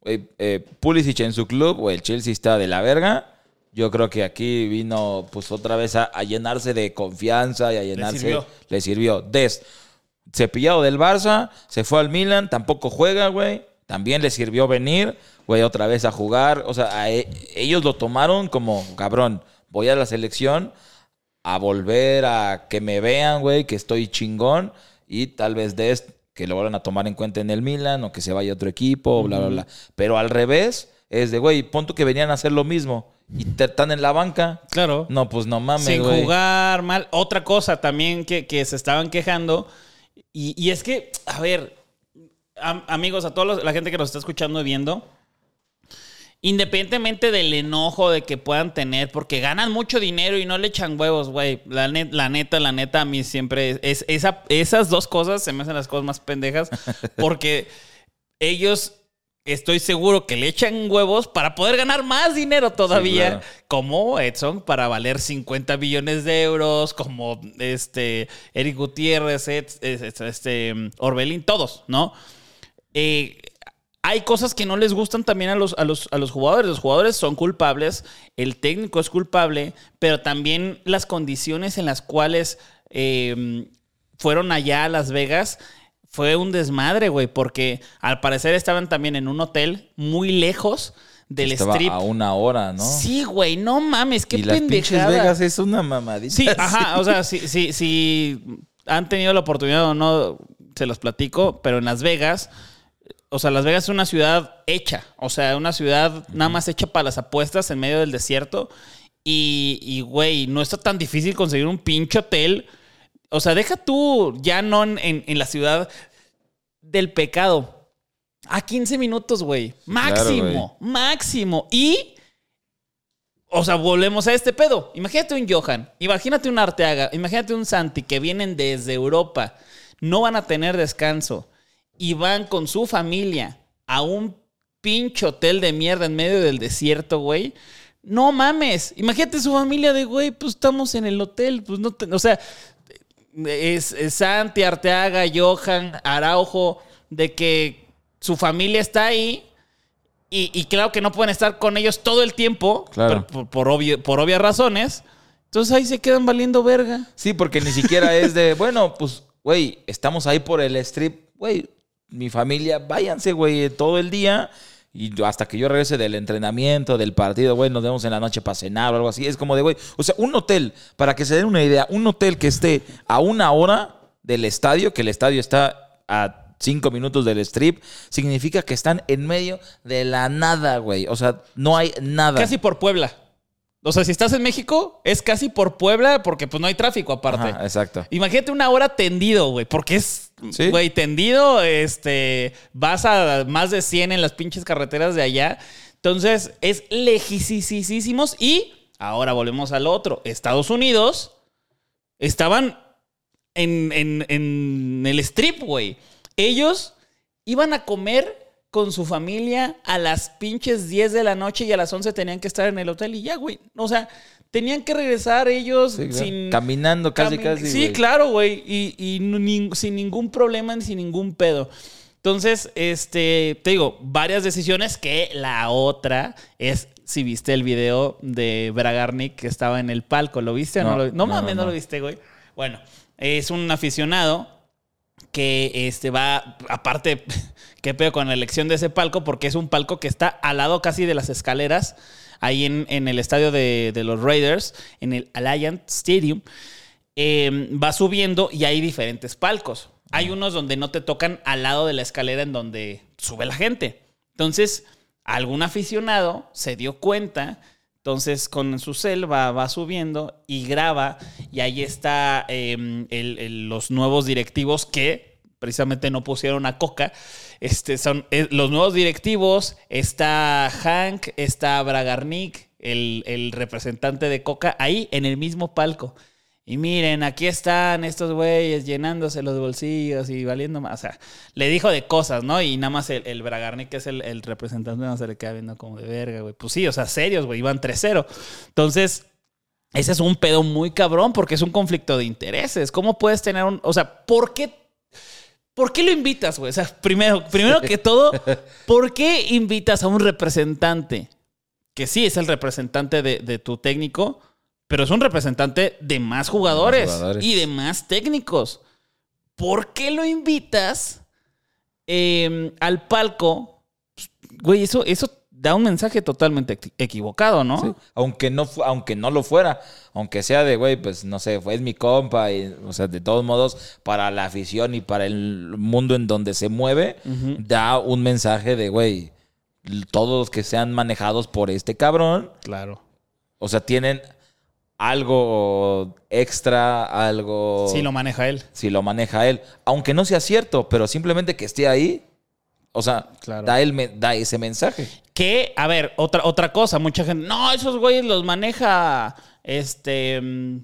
güey, eh, Pulisic en su club, o el Chelsea está de la verga. Yo creo que aquí vino, pues, otra vez a, a llenarse de confianza y a llenarse. sirvió. Le sirvió. Dest, cepillado del Barça, se fue al Milan, tampoco juega, güey. También le sirvió venir, güey, otra vez a jugar. O sea, a e- ellos lo tomaron como, cabrón, voy a la selección a volver a que me vean, güey, que estoy chingón. Y tal vez Dest, que lo vuelvan a tomar en cuenta en el Milan o que se vaya a otro equipo, bla, bla, bla. Pero al revés, es de, güey, punto que venían a hacer lo mismo. Y te- están en la banca. Claro. No, pues no mames, Sin güey. jugar mal. Otra cosa también que, que se estaban quejando. Y, y es que, a ver, am- amigos, a toda la gente que nos está escuchando y viendo, independientemente del enojo de que puedan tener, porque ganan mucho dinero y no le echan huevos, güey. La, net- la neta, la neta, a mí siempre es, esa, esas dos cosas se me hacen las cosas más pendejas, porque ellos estoy seguro que le echan huevos para poder ganar más dinero todavía, claro. como Edson para valer 50 billones de euros, como este Eric Gutiérrez, este Orbelín, todos, ¿no? Eh, hay cosas que no les gustan también a los, a, los, a los jugadores. Los jugadores son culpables, el técnico es culpable, pero también las condiciones en las cuales eh, fueron allá a Las Vegas fue un desmadre, güey, porque al parecer estaban también en un hotel muy lejos del Estaba strip. a una hora, ¿no? Sí, güey, no mames, qué y las pendejada. Vegas es una mamadita. Sí, ajá, o sea, si, si, si han tenido la oportunidad o no, se los platico, pero en Las Vegas, o sea, Las Vegas es una ciudad hecha, o sea, una ciudad nada más hecha para las apuestas en medio del desierto. Y, y, güey, no está tan difícil conseguir un pinche hotel. O sea, deja tú ya no en, en- en la ciudad del pecado. A 15 minutos, güey. Máximo, máximo. Y o sea, volvemos a este pedo. Imagínate un Johan, imagínate un Arteaga, imagínate un Santi que vienen desde Europa, no van a tener descanso y van con su familia a un pinche hotel de mierda en medio del desierto, güey. No mames. Imagínate su familia de, güey, pues estamos en el hotel, pues no, te- o sea, es, es Santi, Arteaga, Johan, Araujo, de que su familia está ahí y, y claro que no pueden estar con ellos todo el tiempo, Claro. por, por- por obvio- por obvias razones. Entonces ahí se quedan valiendo verga. Sí, porque ni siquiera es de, bueno, pues, güey, estamos ahí por el strip, güey, mi familia, váyanse, güey, todo el día. Y hasta que yo regrese del entrenamiento, del partido, güey, nos vemos en la noche para cenar o algo así. Es como de, güey, o sea, un hotel, para que se den una idea, un hotel que esté a una hora del estadio, que el estadio está a cinco minutos del strip, significa que están en medio de la nada, güey. O sea, no hay nada. Casi por Puebla. O sea, si estás en México, es casi por Puebla porque pues no hay tráfico aparte. Ajá, exacto. Imagínate una hora tendido, güey, porque es, Sí. güey, tendido, este, vas a más de 100 en las pinches carreteras de allá. Entonces, es lejísimos y ahora volvemos al otro. Estados Unidos estaban en, en- en el strip, güey. Ellos iban a comer con su familia a las pinches 10 de la noche y a las 11 tenían que estar en el hotel y ya, güey. O sea, tenían que regresar ellos Sí, claro. sin... Caminando casi, casi. Sí, güey. claro, güey. Y, y ni- sin ningún problema, ni sin ningún pedo. Entonces, este, te digo, varias decisiones que la otra es si viste el video de Bragarnik que estaba en el palco. ¿Lo viste o no, No, lo viste? No, no, mames, no. lo viste, güey. Bueno, es un aficionado que este va, aparte, qué pedo con la elección de ese palco, porque es un palco que está al lado casi de las escaleras, ahí en, en el estadio de, de los Raiders, en el Alliant Stadium. Eh, va subiendo y hay diferentes palcos. Hay unos donde no te tocan al lado de la escalera en donde sube la gente. Entonces, algún aficionado se dio cuenta. Entonces, con su cel va, subiendo y graba. Y ahí está el- los nuevos directivos que precisamente no pusieron a Coca. Este, son eh, los nuevos directivos. Está Hank, está Bragarnik, el, el representante de Coca, ahí en el mismo palco. Y miren, aquí están estos güeyes llenándose los bolsillos y valiendo más. O sea, le dijo de cosas, ¿no? Y nada más el, el Bragarnik, que es el, el representante, no se le queda viendo como de verga, güey. Pues sí, o sea, serios, güey, iban 3-0. Entonces, ese es un pedo muy cabrón porque es un conflicto de intereses. ¿Cómo puedes tener un. O sea, ¿por qué ¿por qué lo invitas, güey? O sea, primero, primero que todo, ¿por qué invitas a un representante? Que sí es el representante de, de tu técnico, pero es un representante de más jugadores, jugadores. y de más técnicos. ¿Por qué lo invitas eh, al palco? Güey, eso, eso da un mensaje totalmente equi- equivocado, ¿no? Sí. Aunque no, aunque no lo fuera, aunque sea de, güey, pues no sé, fue es mi compa, y, o sea, de todos modos, para la afición y para el mundo en donde se mueve, da un mensaje de, güey, todos los que sean manejados por este cabrón, Claro. o sea, tienen algo extra, algo... Sí, lo maneja él. si lo maneja él, aunque no sea cierto, pero simplemente que esté ahí, o sea, Claro. da, el da ese mensaje. Que, a ver, otra, otra cosa, mucha gente, no, esos güeyes los maneja, este, mm,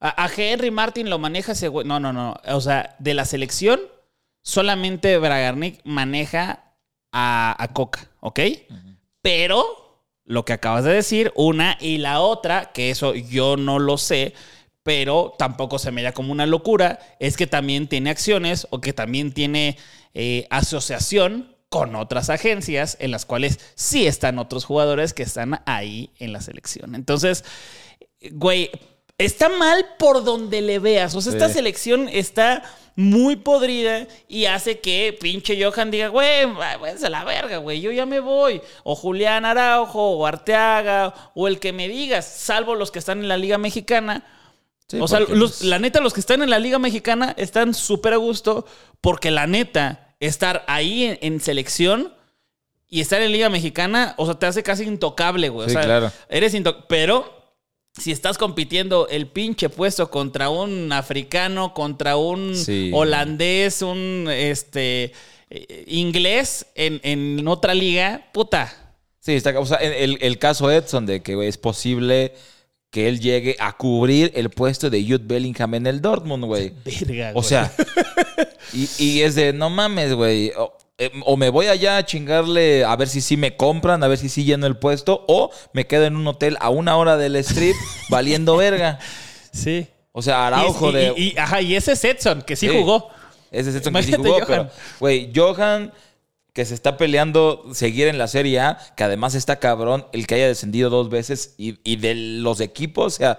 a, a Henry Martin lo maneja ese güey. No, no, no, o sea, de la selección, solamente Bragarnik maneja a, a Coca, ¿ok? Pero, lo que acabas de decir, una y la otra, que eso yo no lo sé, pero tampoco se me da como una locura, es que también tiene acciones o que también tiene eh, asociación con otras agencias en las cuales sí están otros jugadores que están ahí en la selección. Entonces, güey, está mal por donde le veas. O sea, esta selección está muy podrida y hace que pinche Johan diga, güey, váyanse a la verga, güey, yo ya me voy. O Julián Araujo, o Arteaga, o el que me digas, salvo los que están en la Liga Mexicana. Sí, o sea, los- pues, la neta, los que están en la Liga Mexicana están súper a gusto porque la neta, estar ahí en, en selección y estar en Liga Mexicana, o sea, te hace casi intocable, güey. O sea, claro. eres intocable. Pero si estás compitiendo el pinche puesto contra un africano, contra un Sí. holandés, un este eh, inglés en, en otra liga, puta. Sí, está, o sea, el, el- caso Edson de que es posible que él llegue a cubrir el puesto de Jude Bellingham en el Dortmund, güey. Verga, O güey. sea, y, y es de, no mames, güey. O, eh, o me voy allá a chingarle a ver si sí me compran, a ver si sí lleno el puesto, o me quedo en un hotel a una hora del strip valiendo verga. sí. O sea, Araujo y, de... y- y- ajá, y ese es Edson, que sí, Sí. jugó. Ese es Edson que sí jugó, Johan. pero, güey, Johan, que se está peleando seguir en la Serie A, que además está cabrón el que haya descendido dos veces y, y de los equipos, o sea,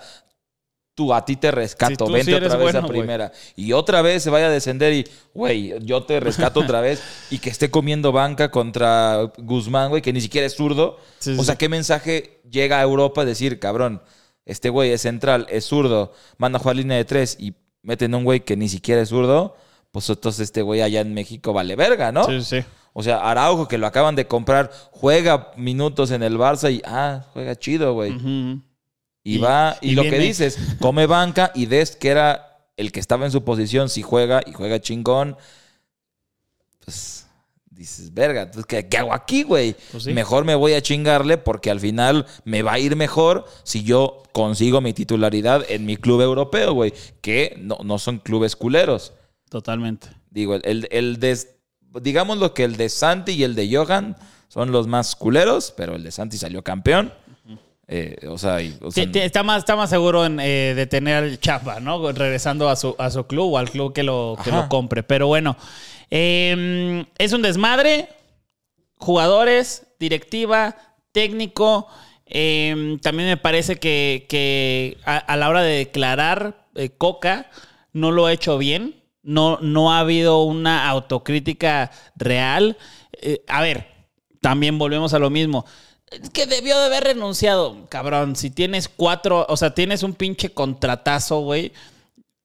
tú a ti te rescato, vente sí otra vez bueno, a primera. Y otra vez se vaya a descender y, güey, yo te rescato otra vez y que esté comiendo banca contra Guzmán, güey, que ni siquiera es zurdo. Sí, sí, o sea. ¿qué mensaje llega a Europa a decir, cabrón, este güey es central, es zurdo, manda a jugar línea de tres y meten a un güey que ni siquiera es zurdo? Pues entonces este güey allá en México vale verga, ¿no? Sí, sí. O sea, Araujo, que lo acaban de comprar, juega minutos en el Barça y, ah, juega chido, güey. Y, Y- va, y, y lo que dices, come banca y Dest, que era el que estaba en su posición, si juega y juega chingón, pues dices, verga, ¿qué, qué hago aquí, güey? Pues sí. Mejor me voy a chingarle porque al final me va a ir mejor si yo consigo mi titularidad en mi club europeo, güey, que no, no son clubes culeros. Totalmente. Digo, el, el, el de, digamos lo que el de Santi y el de Johan son los más culeros, pero el de Santi salió campeón. Eh, o sea, y- o sea, Sí, sí, está, más, está más seguro en, eh, de tener el chapa, ¿no? Regresando a su, a su club o al club que lo, que lo compre. Pero bueno, eh, es un desmadre. Jugadores, directiva, técnico. eh, también me parece que, que a, a la hora de declarar eh, Coca no lo ha hecho bien. No, no ha habido una autocrítica real. Eh, a ver, también volvemos a lo mismo. Que debió de haber renunciado, cabrón. Si tienes cuatro, o sea, tienes un pinche contratazo, güey.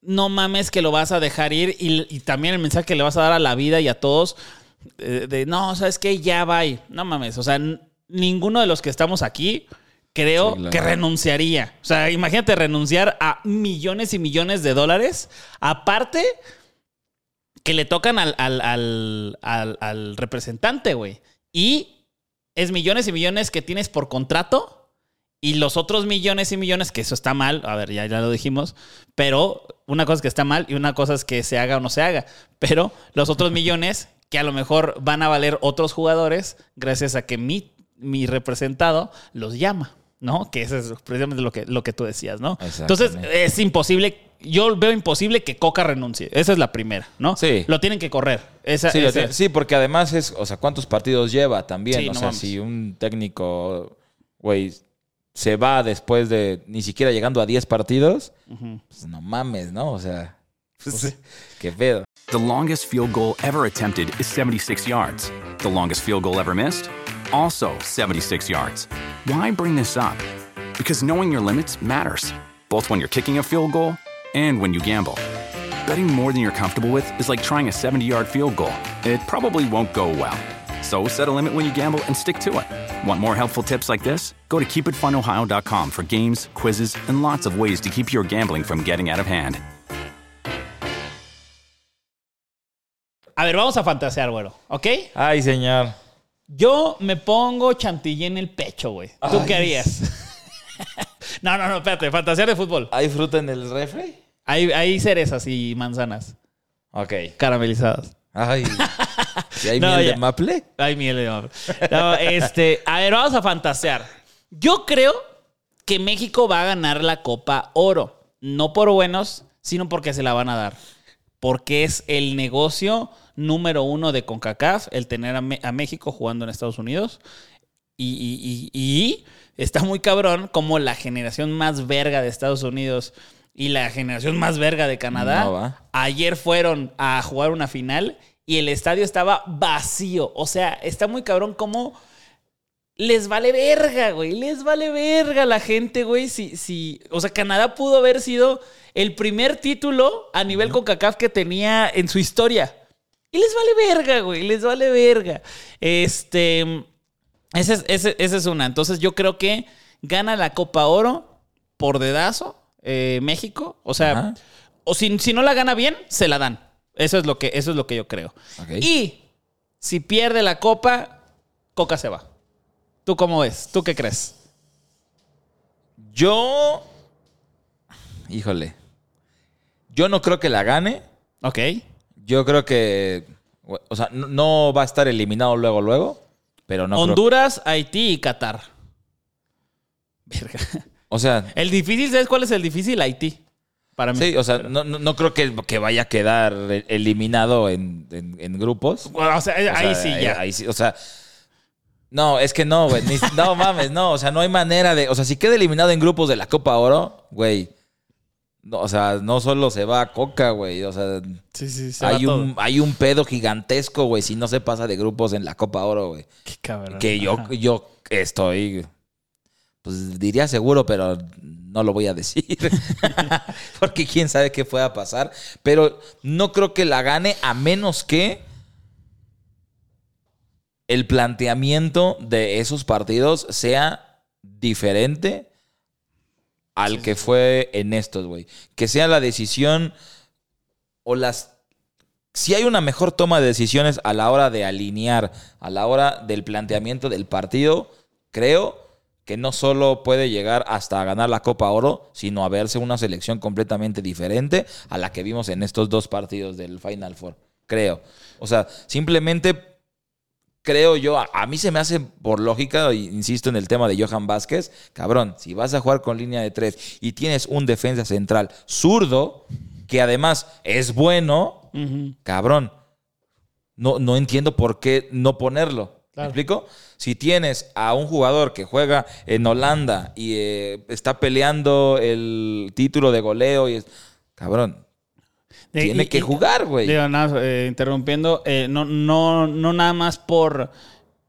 No mames que lo vas a dejar ir. Y, y también el mensaje que le vas a dar a la vida y a todos. eh, de no, ¿sabes qué? Ya va. No mames. O sea, ninguno de los que estamos aquí creo Sí, que renunciaría. O sea, imagínate renunciar a millones y millones de dólares. Aparte que le tocan al, al, al, al- al representante, güey. Y es millones y millones que tienes por contrato. Y los otros millones y millones, que eso está mal, a ver, ya, ya lo dijimos, pero una cosa es que está mal y una cosa es que se haga o no se haga. Pero los otros millones, que a lo mejor van a valer otros jugadores, gracias a que mi, mi representado los llama, ¿no? Que eso es precisamente lo que, lo que tú decías, ¿no? Entonces, es imposible yo veo imposible que Coca renuncie. Esa es la primera, ¿no? Sí. Lo tienen que correr. Esa, Sí, esa- tiene- sí, porque además es, o sea, ¿cuántos partidos lleva también? Sí, o no sea, mames. si un técnico, güey, se va después de ni siquiera llegando a 10 partidos, pues no mames, ¿no? O sea, pues, qué pedo. The longest field goal ever attempted is 76 yards. The longest field goal ever missed? Also 76 yards. Why bring this up? Because knowing your limits matters, both when you're kicking a field goal and when you gamble. Betting more than you're comfortable with is like trying a 70 yard field goal. It probably won't go well. So set a limit when you gamble and stick to it. Want more helpful tips like this? Go to keepitfunohio.com for games, quizzes, and lots of ways to keep your gambling from getting out of hand. A ver, vamos a fantasear, güero. ¿Ok? Ay, señor. Yo me pongo chantilly en el pecho, güey. ¿Tú qué harías? no, no, no, espérate. Fantasear de fútbol. ¿Hay fruta en el refri? Hay, hay cerezas y manzanas Ok. caramelizadas. Ay. ¿Y hay No, miel ya. de maple? Ay, miel de maple. No, este, a ver, vamos a fantasear. Yo creo que México va a ganar la Copa Oro. No por buenos, sino porque se la van a dar. Porque es el negocio número uno de CONCACAF, el tener a, Me- a México jugando en Estados Unidos. Y, y- y- y está muy cabrón como la generación más verga de Estados Unidos y la generación más verga de Canadá No, ayer fueron a jugar una final y el estadio estaba vacío. O sea, está muy cabrón como les vale verga, güey. Les vale verga la gente, güey. Si, si, o sea, Canadá pudo haber sido el primer título a nivel CONCACAF que tenía en su historia. Y les vale verga, güey. Les vale verga. Este. Esa es, ese- esa es una. Entonces, yo creo que gana la Copa Oro por dedazo eh, México. O sea, Ajá. o si, si no la gana bien, se la dan. Eso es lo que, eso es lo que yo creo. Y si pierde la Copa, Coca se va. ¿Tú cómo ves? ¿Tú qué crees? Yo. Híjole. Yo no creo que la gane. Ok. Yo creo que. O sea, no, va a estar eliminado luego, luego. Pero no creo- Honduras, Haití y Qatar. Verga. O sea, El difícil, ¿sabes cuál es el difícil? Haití. Para mí. sí, o sea, no, no- no creo que, que vaya a quedar eliminado en, en- en grupos. Bueno, o sea, O ahí sea, sí, ahí- ya. ahí sí, o sea. No, es que no, güey. No mames, no. O sea, no hay manera de. O sea, si queda eliminado en grupos de la Copa Oro, güey. No, o sea, no solo se va a Coca, güey. O sea, Sí, sí, se hay va un, todo. hay un pedo gigantesco, güey, si no se pasa de grupos en la Copa Oro, güey. Qué cabrón. Que yo, Ajá. yo estoy. Pues diría seguro, pero no lo voy a decir. Porque quién sabe qué pueda pasar. Pero no creo que la gane a menos que el planteamiento de esos partidos sea diferente al que fue en estos, güey. Que sea la decisión o las... Si hay una mejor toma de decisiones a la hora de alinear, a la hora del planteamiento del partido, creo que no solo puede llegar hasta ganar la Copa Oro, sino a verse una selección completamente diferente a la que vimos en estos dos partidos del Final Four. Creo. O sea, simplemente creo yo, a, a mí se me hace por lógica, insisto en el tema de Johan Vázquez, cabrón, si vas a jugar con línea de tres y tienes un defensa central zurdo, que además es bueno, cabrón, no, no entiendo por qué no ponerlo. ¿Me Claro. explico? Si tienes a un jugador que juega en Holanda y eh, está peleando el título de goleo y es, cabrón, tiene y- que y- jugar, güey. Digo, nada, eh, interrumpiendo, eh, no, no, no nada más por,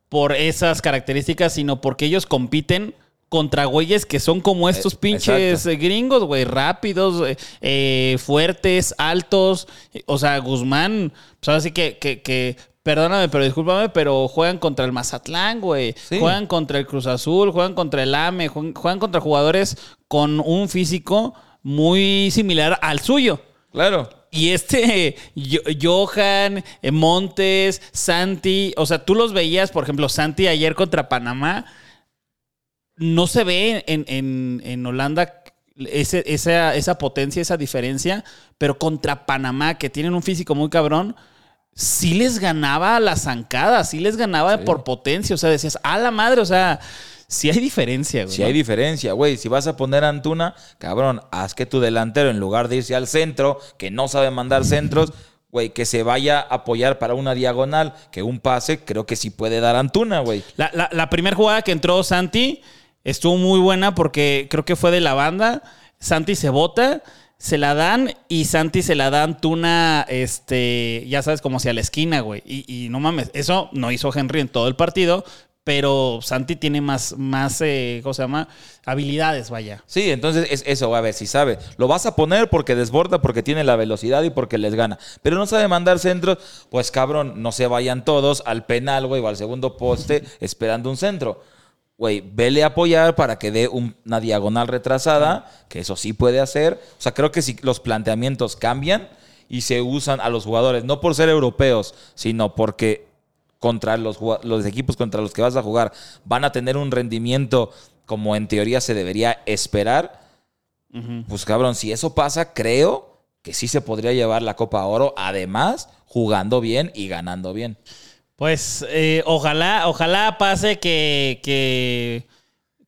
por esas características, sino porque ellos compiten contra güeyes que son como estos pinches exacto. gringos, güey, rápidos, eh, fuertes, altos. O sea, Guzmán, pues así que, que, que, perdóname, pero discúlpame, pero juegan contra el Mazatlán, güey. Sí. Juegan contra el Cruz Azul, juegan contra el AME, juegan, juegan contra jugadores con un físico muy similar al suyo. Claro. Y este Johan, eh, Montes, Santi, o sea, tú los veías, por ejemplo, Santi ayer contra Panamá, no se ve en, en- en Holanda ese- esa, esa potencia, esa diferencia, pero contra Panamá, que tienen un físico muy cabrón, sí les ganaba a la zancada, sí les ganaba Sí. por potencia, o sea, decías, a la madre, o sea, sí hay diferencia, güey. Si ¿no? hay diferencia, güey. Si vas a poner a Antuna, cabrón, haz que tu delantero, en lugar de irse al centro, que no sabe mandar centros, güey, que se vaya a apoyar para una diagonal, que un pase creo que sí puede dar Antuna, güey. La, la, la primera jugada que entró Santi estuvo muy buena porque creo que fue de la banda. Santi se bota, se la dan y Santi se la da a Antuna, este, ya sabes, como hacia la esquina, güey. Y, y no mames, eso no hizo Henry en todo el partido, pero Santi tiene más, más eh, ¿cómo se llama? Habilidades, vaya. Sí, entonces es eso, a ver si sabe. Lo vas a poner porque desborda, porque tiene la velocidad y porque les gana. Pero no sabe mandar centros, pues cabrón, no se vayan todos al penal, güey, o al segundo poste esperando un centro. Güey, vele a apoyar para que dé un- una diagonal retrasada, que eso sí puede hacer. O sea, creo que si los planteamientos cambian y se usan a los jugadores, no por ser europeos, sino porque contra los equipos contra los que vas a jugar van a tener un rendimiento como en teoría se debería esperar, pues cabrón, si eso pasa, creo que sí se podría llevar la Copa Oro, además jugando bien y ganando bien. Pues eh, ojalá, ojalá pase que, que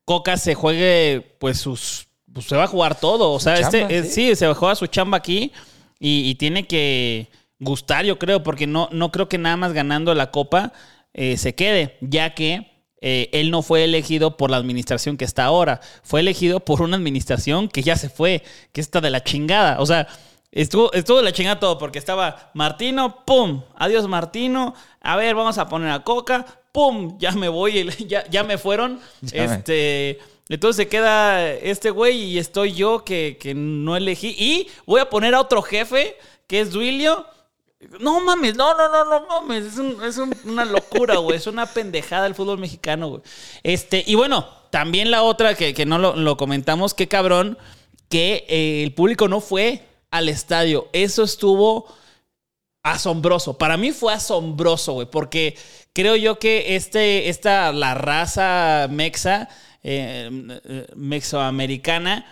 Coca se juegue, pues sus, pues, se va a jugar todo. O sea, chamba, este, eh, sí. sí. se juega su chamba aquí y, y tiene que gustar, yo creo, porque no, no creo que nada más ganando la copa eh, se quede, ya que eh, él no fue elegido por la administración que está ahora, fue elegido por una administración que ya se fue, que está de la chingada. O sea, Estuvo, estuvo la chingada todo porque estaba Martino, pum, adiós Martino, a ver, vamos a poner a Coca, pum, ya me voy, ya, ya me fueron. Ya me- este, entonces se queda este güey y estoy yo que, que no elegí. Y voy a poner a otro jefe, que es Duilio. No mames, no, no, no, no mames. Es, un- es un- una locura, güey. Es una pendejada el fútbol mexicano, güey. Este, y bueno, también la otra que, que no lo, lo comentamos, qué cabrón, que eh, el público no fue al estadio. Eso estuvo asombroso. Para mí fue asombroso, güey, porque creo yo que este, esta, la raza mexa, eh, eh, mexoamericana,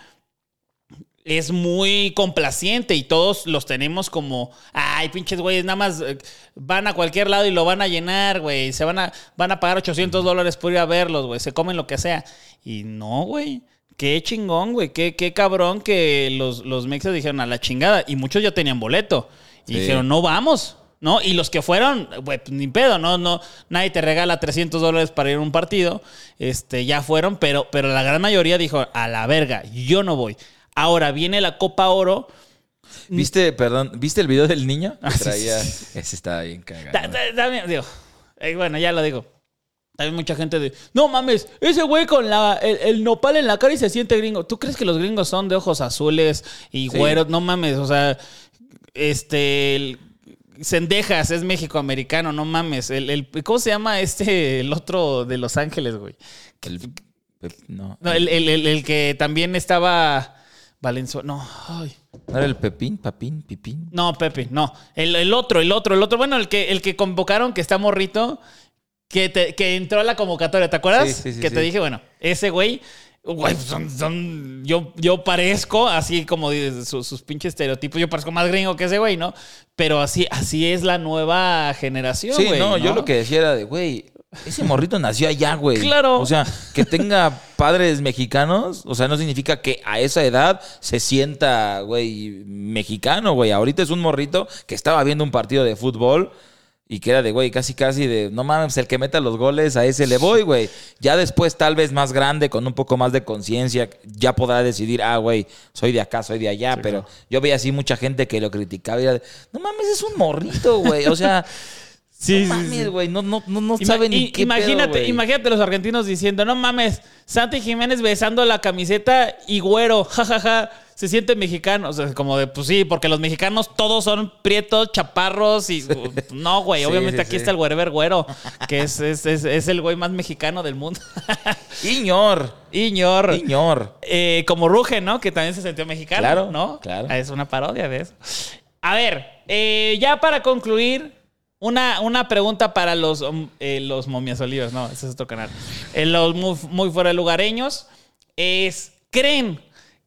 es muy complaciente y todos los tenemos como, ay, pinches güeyes, nada más eh, van a cualquier lado y lo van a llenar, güey. Se van a, van a pagar 800 dólares por ir a verlos, güey. Se comen lo que sea. Y no, güey. Qué chingón, güey. Qué, qué cabrón que los, los mexas dijeron a la chingada. Y muchos ya tenían boleto. Y Sí. dijeron, no vamos. ¿No? Y los que fueron, güey, pues, ni pedo, ¿no? no Nadie te regala 300 dólares para ir a un partido. Este, ya fueron, pero, pero la gran mayoría dijo, a la verga, yo no voy. Ahora viene la Copa Oro. ¿Viste, perdón, ¿viste el video del niño? Ah, sí, traía, sí, ese estaba bien cagado. Digo, eh, bueno, ya lo digo. También mucha gente de, no mames, ese güey con la, el, el nopal en la cara y se siente gringo. ¿Tú crees que los gringos son de ojos azules y Sí. güeros? No mames, o sea, este, el- Cendejas es México-americano, no mames. El, el- ¿Cómo se llama este, el otro de Los Ángeles, güey? El- no, No, el, el- el- el que también estaba Valenzuela, no, ay. ¿No era el Pepín, Papín, Pipín? No, Pepe, no. El, el otro, el otro, el otro. Bueno, el que, el que convocaron, que está morrito, que, te- que entró a la convocatoria, ¿te acuerdas? Sí, sí, sí, que te dije, bueno, ese güey, güey, son, son- yo, yo parezco, así como sus, sus pinches estereotipos, yo parezco más gringo que ese güey, ¿no? Pero así, así es la nueva generación, Sí, güey, no, yo lo que decía era de, güey, ese morrito nació allá, güey. Claro. O sea, que tenga padres mexicanos, o sea, no significa que a esa edad se sienta, güey, mexicano, güey. Ahorita es un morrito que estaba viendo un partido de fútbol y que era de, güey, casi casi de, no mames, el que meta los goles, a ese le voy, güey. Ya después, tal vez más grande, con un poco más de conciencia, ya podrá decidir, ah, güey, soy de acá, soy de allá. Pero yo veía así mucha gente que lo criticaba y era de, no mames, es un morrito, güey. O sea... Sí, no sí, mames, sí. güey, no, no, no, no Ima- sabe ni qué imagínate, pedo, imagínate los argentinos diciendo, no mames, Santi Jiménez besando la camiseta y güero, jajaja, se siente mexicano. O sea, como de, pues sí, porque los mexicanos todos son prietos, chaparros y... No, güey, Sí, obviamente aquí está el güerever güero, que es, es, es- es el güey más mexicano del mundo. Iñor, Iñor. Iñor. Eh, como Ruge, ¿no? Que también se sintió mexicano, Claro, ¿no? claro. Es una parodia de eso. A ver, eh, ya para concluir, una, una pregunta para los, um, eh, los momias olivas, no, ese es otro canal. Eh, los muy, muy fuera de lugareños es, ¿creen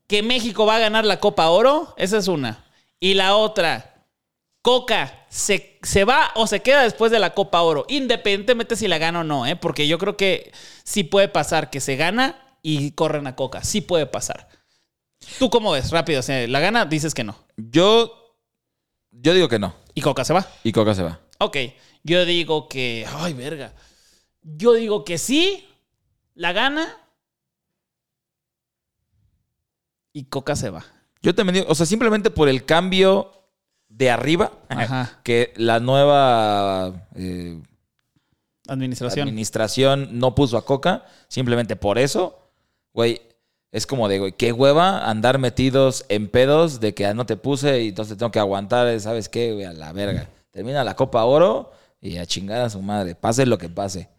que México va a ganar la Copa Oro? Esa es una. Y la otra, Coca, ¿se, ¿se va o se queda después de la Copa Oro? Independientemente si la gana o no, ¿eh? Porque yo creo que sí puede pasar que se gana y corren a Coca. Sí puede pasar. ¿Tú cómo ves? Rápido, o sea, la gana dices que no. Yo, yo digo que no. ¿Y Coca se va? Y Coca se va. Ok, yo digo que... Ay, verga. Yo digo que sí, la gana y Coca se va. Yo también digo, o sea, simplemente por el cambio de arriba, Ajá. que la nueva eh, Administración. administración no puso a Coca, simplemente por eso, güey, es como de, güey, qué hueva andar metidos en pedos de que no te puse y entonces tengo que aguantar, ¿sabes qué? Güey, a la verga. Termina la Copa Oro y a chingar a su madre, pase lo que pase.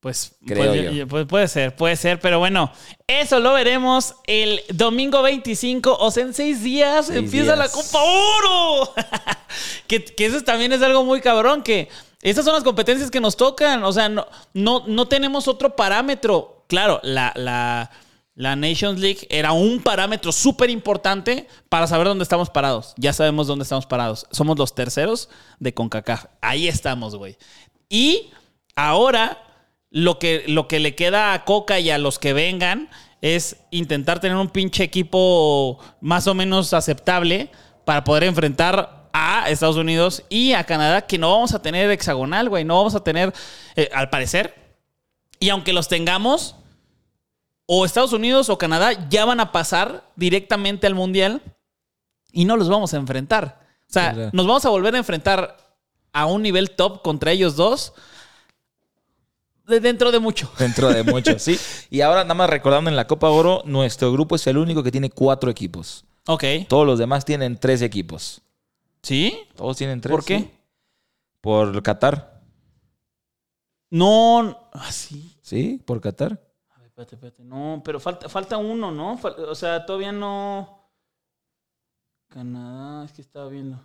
Pues, Creo pues, yo. pues puede ser, puede ser, pero bueno, eso lo veremos el domingo 25, o sea, en seis días Seis empieza la. Copa Oro. que, que eso también es algo muy cabrón, que esas son las competencias que nos tocan, o sea, no, no, no tenemos otro parámetro. Claro, la, la, la Nations League era un parámetro súper importante para saber dónde estamos parados. Ya sabemos dónde estamos parados. Somos los terceros de CONCACAF. Ahí estamos, güey. Y ahora lo que, lo que le queda a Coca y a los que vengan es intentar tener un pinche equipo más o menos aceptable para poder enfrentar a Estados Unidos y a Canadá, que no vamos a tener hexagonal, güey. No vamos a tener, eh, al parecer. Y aunque los tengamos, o Estados Unidos o Canadá ya van a pasar directamente al Mundial y no los vamos a enfrentar. O sea, nos vamos a volver a enfrentar a un nivel top contra ellos dos de dentro de mucho. Dentro de mucho, sí. Y ahora, nada más recordando en la Copa Oro, nuestro grupo es el único que tiene cuatro equipos. Ok. Todos los demás tienen tres equipos. ¿Sí? Todos tienen tres. ¿Por qué? sí. Por Qatar. No. Ah, sí. ¿Sí? Por Qatar. Espérate, espérate. No, pero falta, falta uno, ¿no? Fal- o sea, todavía no. Canadá, es que estaba viendo.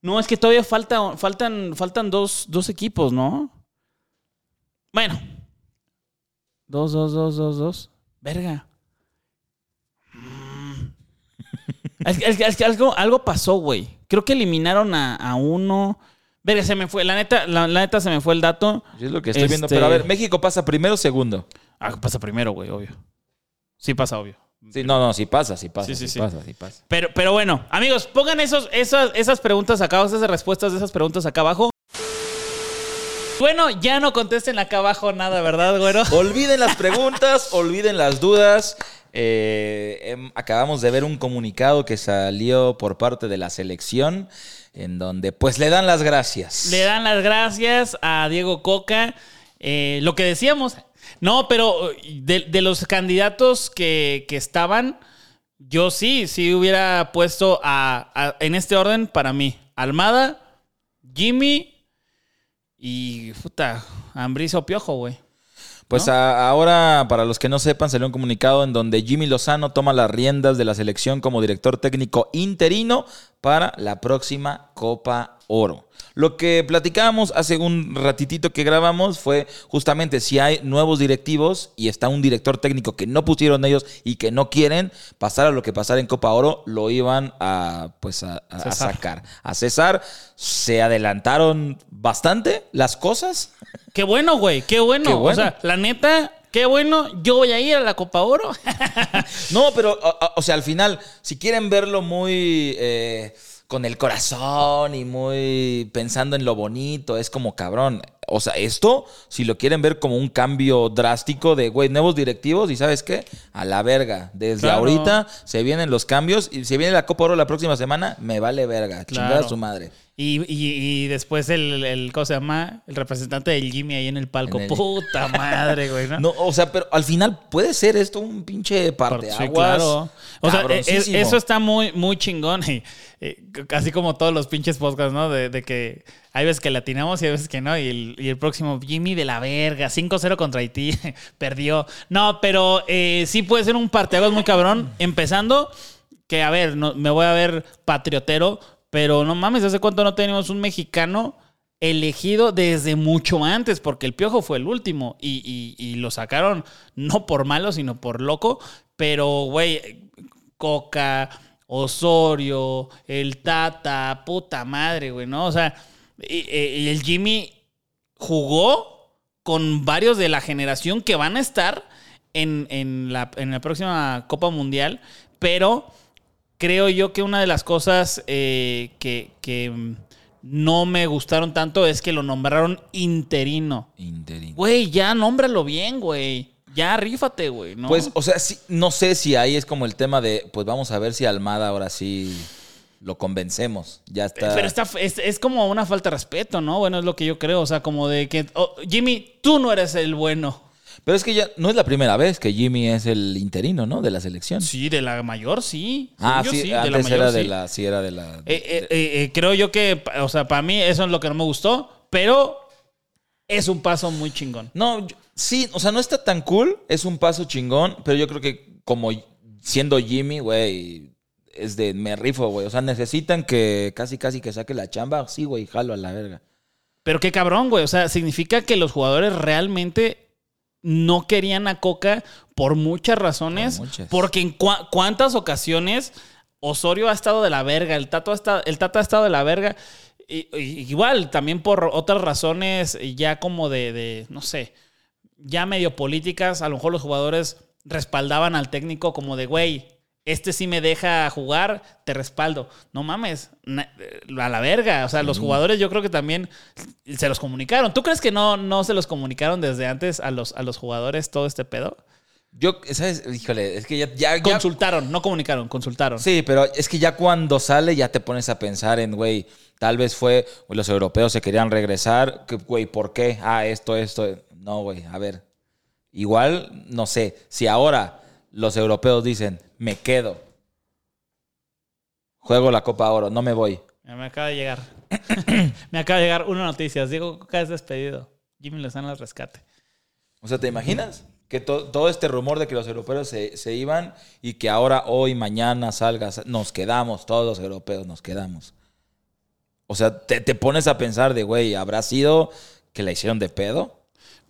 No, es que todavía falta, faltan, faltan dos, dos equipos, ¿no? Bueno. Dos, dos, dos, dos, dos. Verga. Es, que- es algo, algo pasó, güey. Creo que eliminaron a, a uno. Verga, se me fue. La neta, la, la neta se me fue el dato. Es lo que estoy viendo. Este- Pero a ver, México pasa primero o segundo. Ah, pasa primero, güey, obvio. Sí pasa, obvio. Sí, no, no, sí pasa, sí pasa. Sí, Sí, sí, pasa, sí pasa. Pero, pero bueno, amigos, pongan esos, esas, esas preguntas acá, esas respuestas de esas preguntas acá abajo. Bueno, ya no contesten acá abajo nada, ¿verdad, güero? Olviden las preguntas, olviden las dudas. Eh, em, acabamos de ver un comunicado que salió por parte de la selección en donde pues le dan las gracias. Le dan las gracias a Diego Coca. Eh, lo que decíamos. No, pero de, de los candidatos que, que estaban, yo sí, sí hubiera puesto a, a- en este orden para mí. Almada, Jimmy y puta, Ambrizo Piojo, güey. Pues ¿no? a- ahora, para los que no sepan, salió un comunicado en donde Jimmy Lozano toma las riendas de la selección como director técnico interino para la próxima Copa Oro. Lo que platicábamos hace un ratitito que grabamos fue justamente si hay nuevos directivos y está un director técnico que no pusieron ellos y que no quieren, pasar a lo que pasara en Copa Oro, lo iban a, pues a, a- a Cesar. sacar. A cesar, se adelantaron bastante las cosas. Qué bueno, güey, qué bueno. Qué bueno. O sea, la neta, qué bueno. Yo voy a ir a la Copa Oro. No, pero, o sea, al final, si quieren verlo muy eh, con el corazón y muy pensando en lo bonito, es como cabrón. O sea, esto, si lo quieren ver como un cambio drástico de, güey, nuevos directivos, y sabes qué, a la verga. Desde Claro. ahorita se vienen los cambios y si viene la Copa Oro la próxima semana, me vale verga. Chingada su madre. Y, y- y después el, el, ¿cómo se llama? El representante del Jimmy ahí en el palco. En el- Puta madre, güey, ¿no? No, o sea, pero al final puede ser esto un pinche parte Sí, claro. O sea, es- cabroncísimo. eso está muy, muy chingón. Y, eh, casi como todos los pinches podcasts, ¿no? De, de que hay veces que latinamos y hay veces que no. Y el, y el próximo, Jimmy de la verga, 5-0 contra Haití, perdió. No, pero eh, sí puede ser un parteaguas muy cabrón. Empezando, que a ver, no, me voy a ver patriotero, pero no mames, ¿hace cuánto no tenemos un mexicano? elegido desde mucho antes, porque el Piojo fue el último y, y- y lo sacaron no por malo, sino por loco. Pero, güey, Coca, Osorio, el Tata, puta madre, güey, ¿no? O sea, y, y el Jimmy jugó con varios de la generación que van a estar en, en la, en la próxima Copa Mundial, pero creo yo que una de las cosas eh, que, que, mm, no me gustaron tanto es que lo nombraron interino. Interino. Güey, ya nómbralo bien, güey. Ya rífate, güey, ¿no? Pues, o sea, sí, no sé si ahí es como el tema de, pues vamos a ver si Almada ahora sí lo convencemos. Ya está. Pero está, es, es como una falta de respeto, ¿no? Bueno, es lo que yo creo. O sea, como de que, oh, Jimmy, tú no eres el bueno. Pero es que ya no es la primera vez que Jimmy es el interino, ¿no? De la selección. Sí, de la mayor, sí. ah, yo, sí, de la antes mayor, era de sí. la, sí era de la. Eh, eh, eh, eh, creo yo que, o sea, para mí eso es lo que no me gustó, pero es un paso muy chingón. No, yo- sí, o sea, no está tan cool, es un paso chingón, pero yo creo que como siendo Jimmy, güey, es de me rifo, güey. O sea, necesitan que casi, casi que saque la chamba. Sí, güey, jalo a la verga. Pero qué cabrón, güey. O sea, significa que los jugadores realmente no querían a Coca por muchas razones. Por muchas. Porque en cuántas ocasiones Osorio ha estado de la verga, el Tato ha estado, el Tata ha estado de la verga. Y- y- igual, también por otras razones ya como de, de, no sé, ya medio políticas, a lo mejor los jugadores respaldaban al técnico como de, güey, este sí me deja jugar, te respaldo. No mames, a la verga. O sea, los jugadores yo creo que también se los comunicaron. ¿Tú crees que no, no se los comunicaron desde antes a los, a los jugadores todo este pedo? Yo, ¿sabes? Híjole, es que ya. ya, ya- Consultaron, no comunicaron, consultaron. Sí, pero es que ya cuando sale ya te pones a pensar en, güey, tal vez fue, los europeos se querían regresar, güey, ¿por qué? Ah, esto, esto. No, güey, a ver. Igual, no sé, si ahora los europeos dicen, me quedo, juego la Copa Oro, no me voy. Me acaba de llegar. me acaba de llegar una noticia. Diego Coca es despedido. Jimmy Lozano al rescate. O sea, ¿te imaginas? Que to- todo este rumor de que los europeos se, se iban y que ahora, hoy, mañana salga, sa- nos quedamos, todos los europeos nos quedamos. O sea, te, te pones a pensar de, güey, ¿habrá sido que la hicieron de pedo?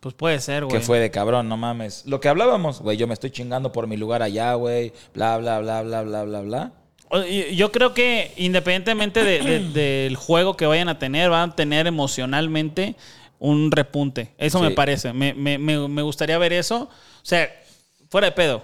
Pues puede ser, güey. Que fue de cabrón, no mames. Lo que hablábamos, güey, yo me estoy chingando por mi lugar allá, güey, bla, bla, bla, bla, bla, bla, bla. Yo creo que independientemente de- de- del juego que vayan a tener, van a tener emocionalmente un repunte. Eso me parece. Me, me- me- me gustaría ver eso. O sea, fuera de pedo,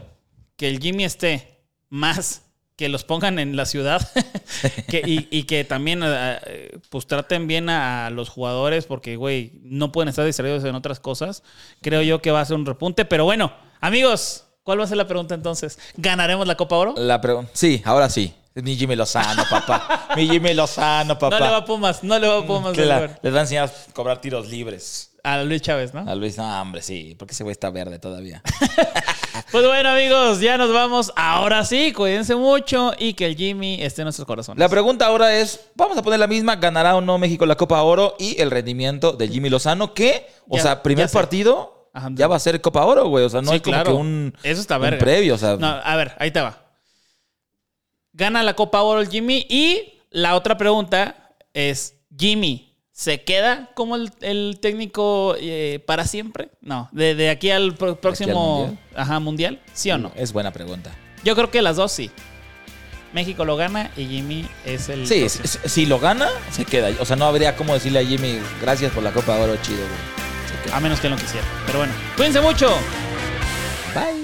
que el Jimmy esté más que los pongan en la ciudad que, y, y que también eh, pues traten bien a, los jugadores porque, güey, no pueden estar distraídos en otras cosas. Creo yo que va a ser un repunte. Pero bueno, amigos, ¿cuál va a ser la pregunta entonces? ¿Ganaremos la Copa Oro? La pregunta, sí, ahora sí. Mi Jimmy Lozano, papá. mi Jimmy Lozano, papá. No le va a Pumas, no le va a Pumas. Lugar. les va a enseñar a cobrar tiros libres. A Luis Chávez, ¿no? A Luis, no, hombre, sí, porque ese güey está verde todavía. Pues bueno, amigos, ya nos vamos. Ahora sí, cuídense mucho y que el Jimmy esté en nuestros corazones. La pregunta ahora es, vamos a poner la misma, ¿ganará o no México la Copa Oro y el rendimiento de Jimmy Lozano? Que, o Ya- sea, primer partido Ajá. ya va a ser Copa Oro, güey. O sea, no Sí, hay como claro. que un, Eso está un verga. previo, o sea. No, a ver, ahí te va. Gana la Copa Oro Jimmy y la otra pregunta es, Jimmy, ¿se queda como el, el técnico eh, para siempre? No, de, de aquí al pro- próximo mundial? Ajá, mundial, ¿sí o no? Es buena pregunta. Yo creo que las dos sí. México lo gana y Jimmy es el... Sí, si, si lo gana, se queda. O sea, no habría como decirle a Jimmy, gracias por la Copa Oro, chido, güey. A menos que él no quisiera. Pero bueno, cuídense mucho. Bye.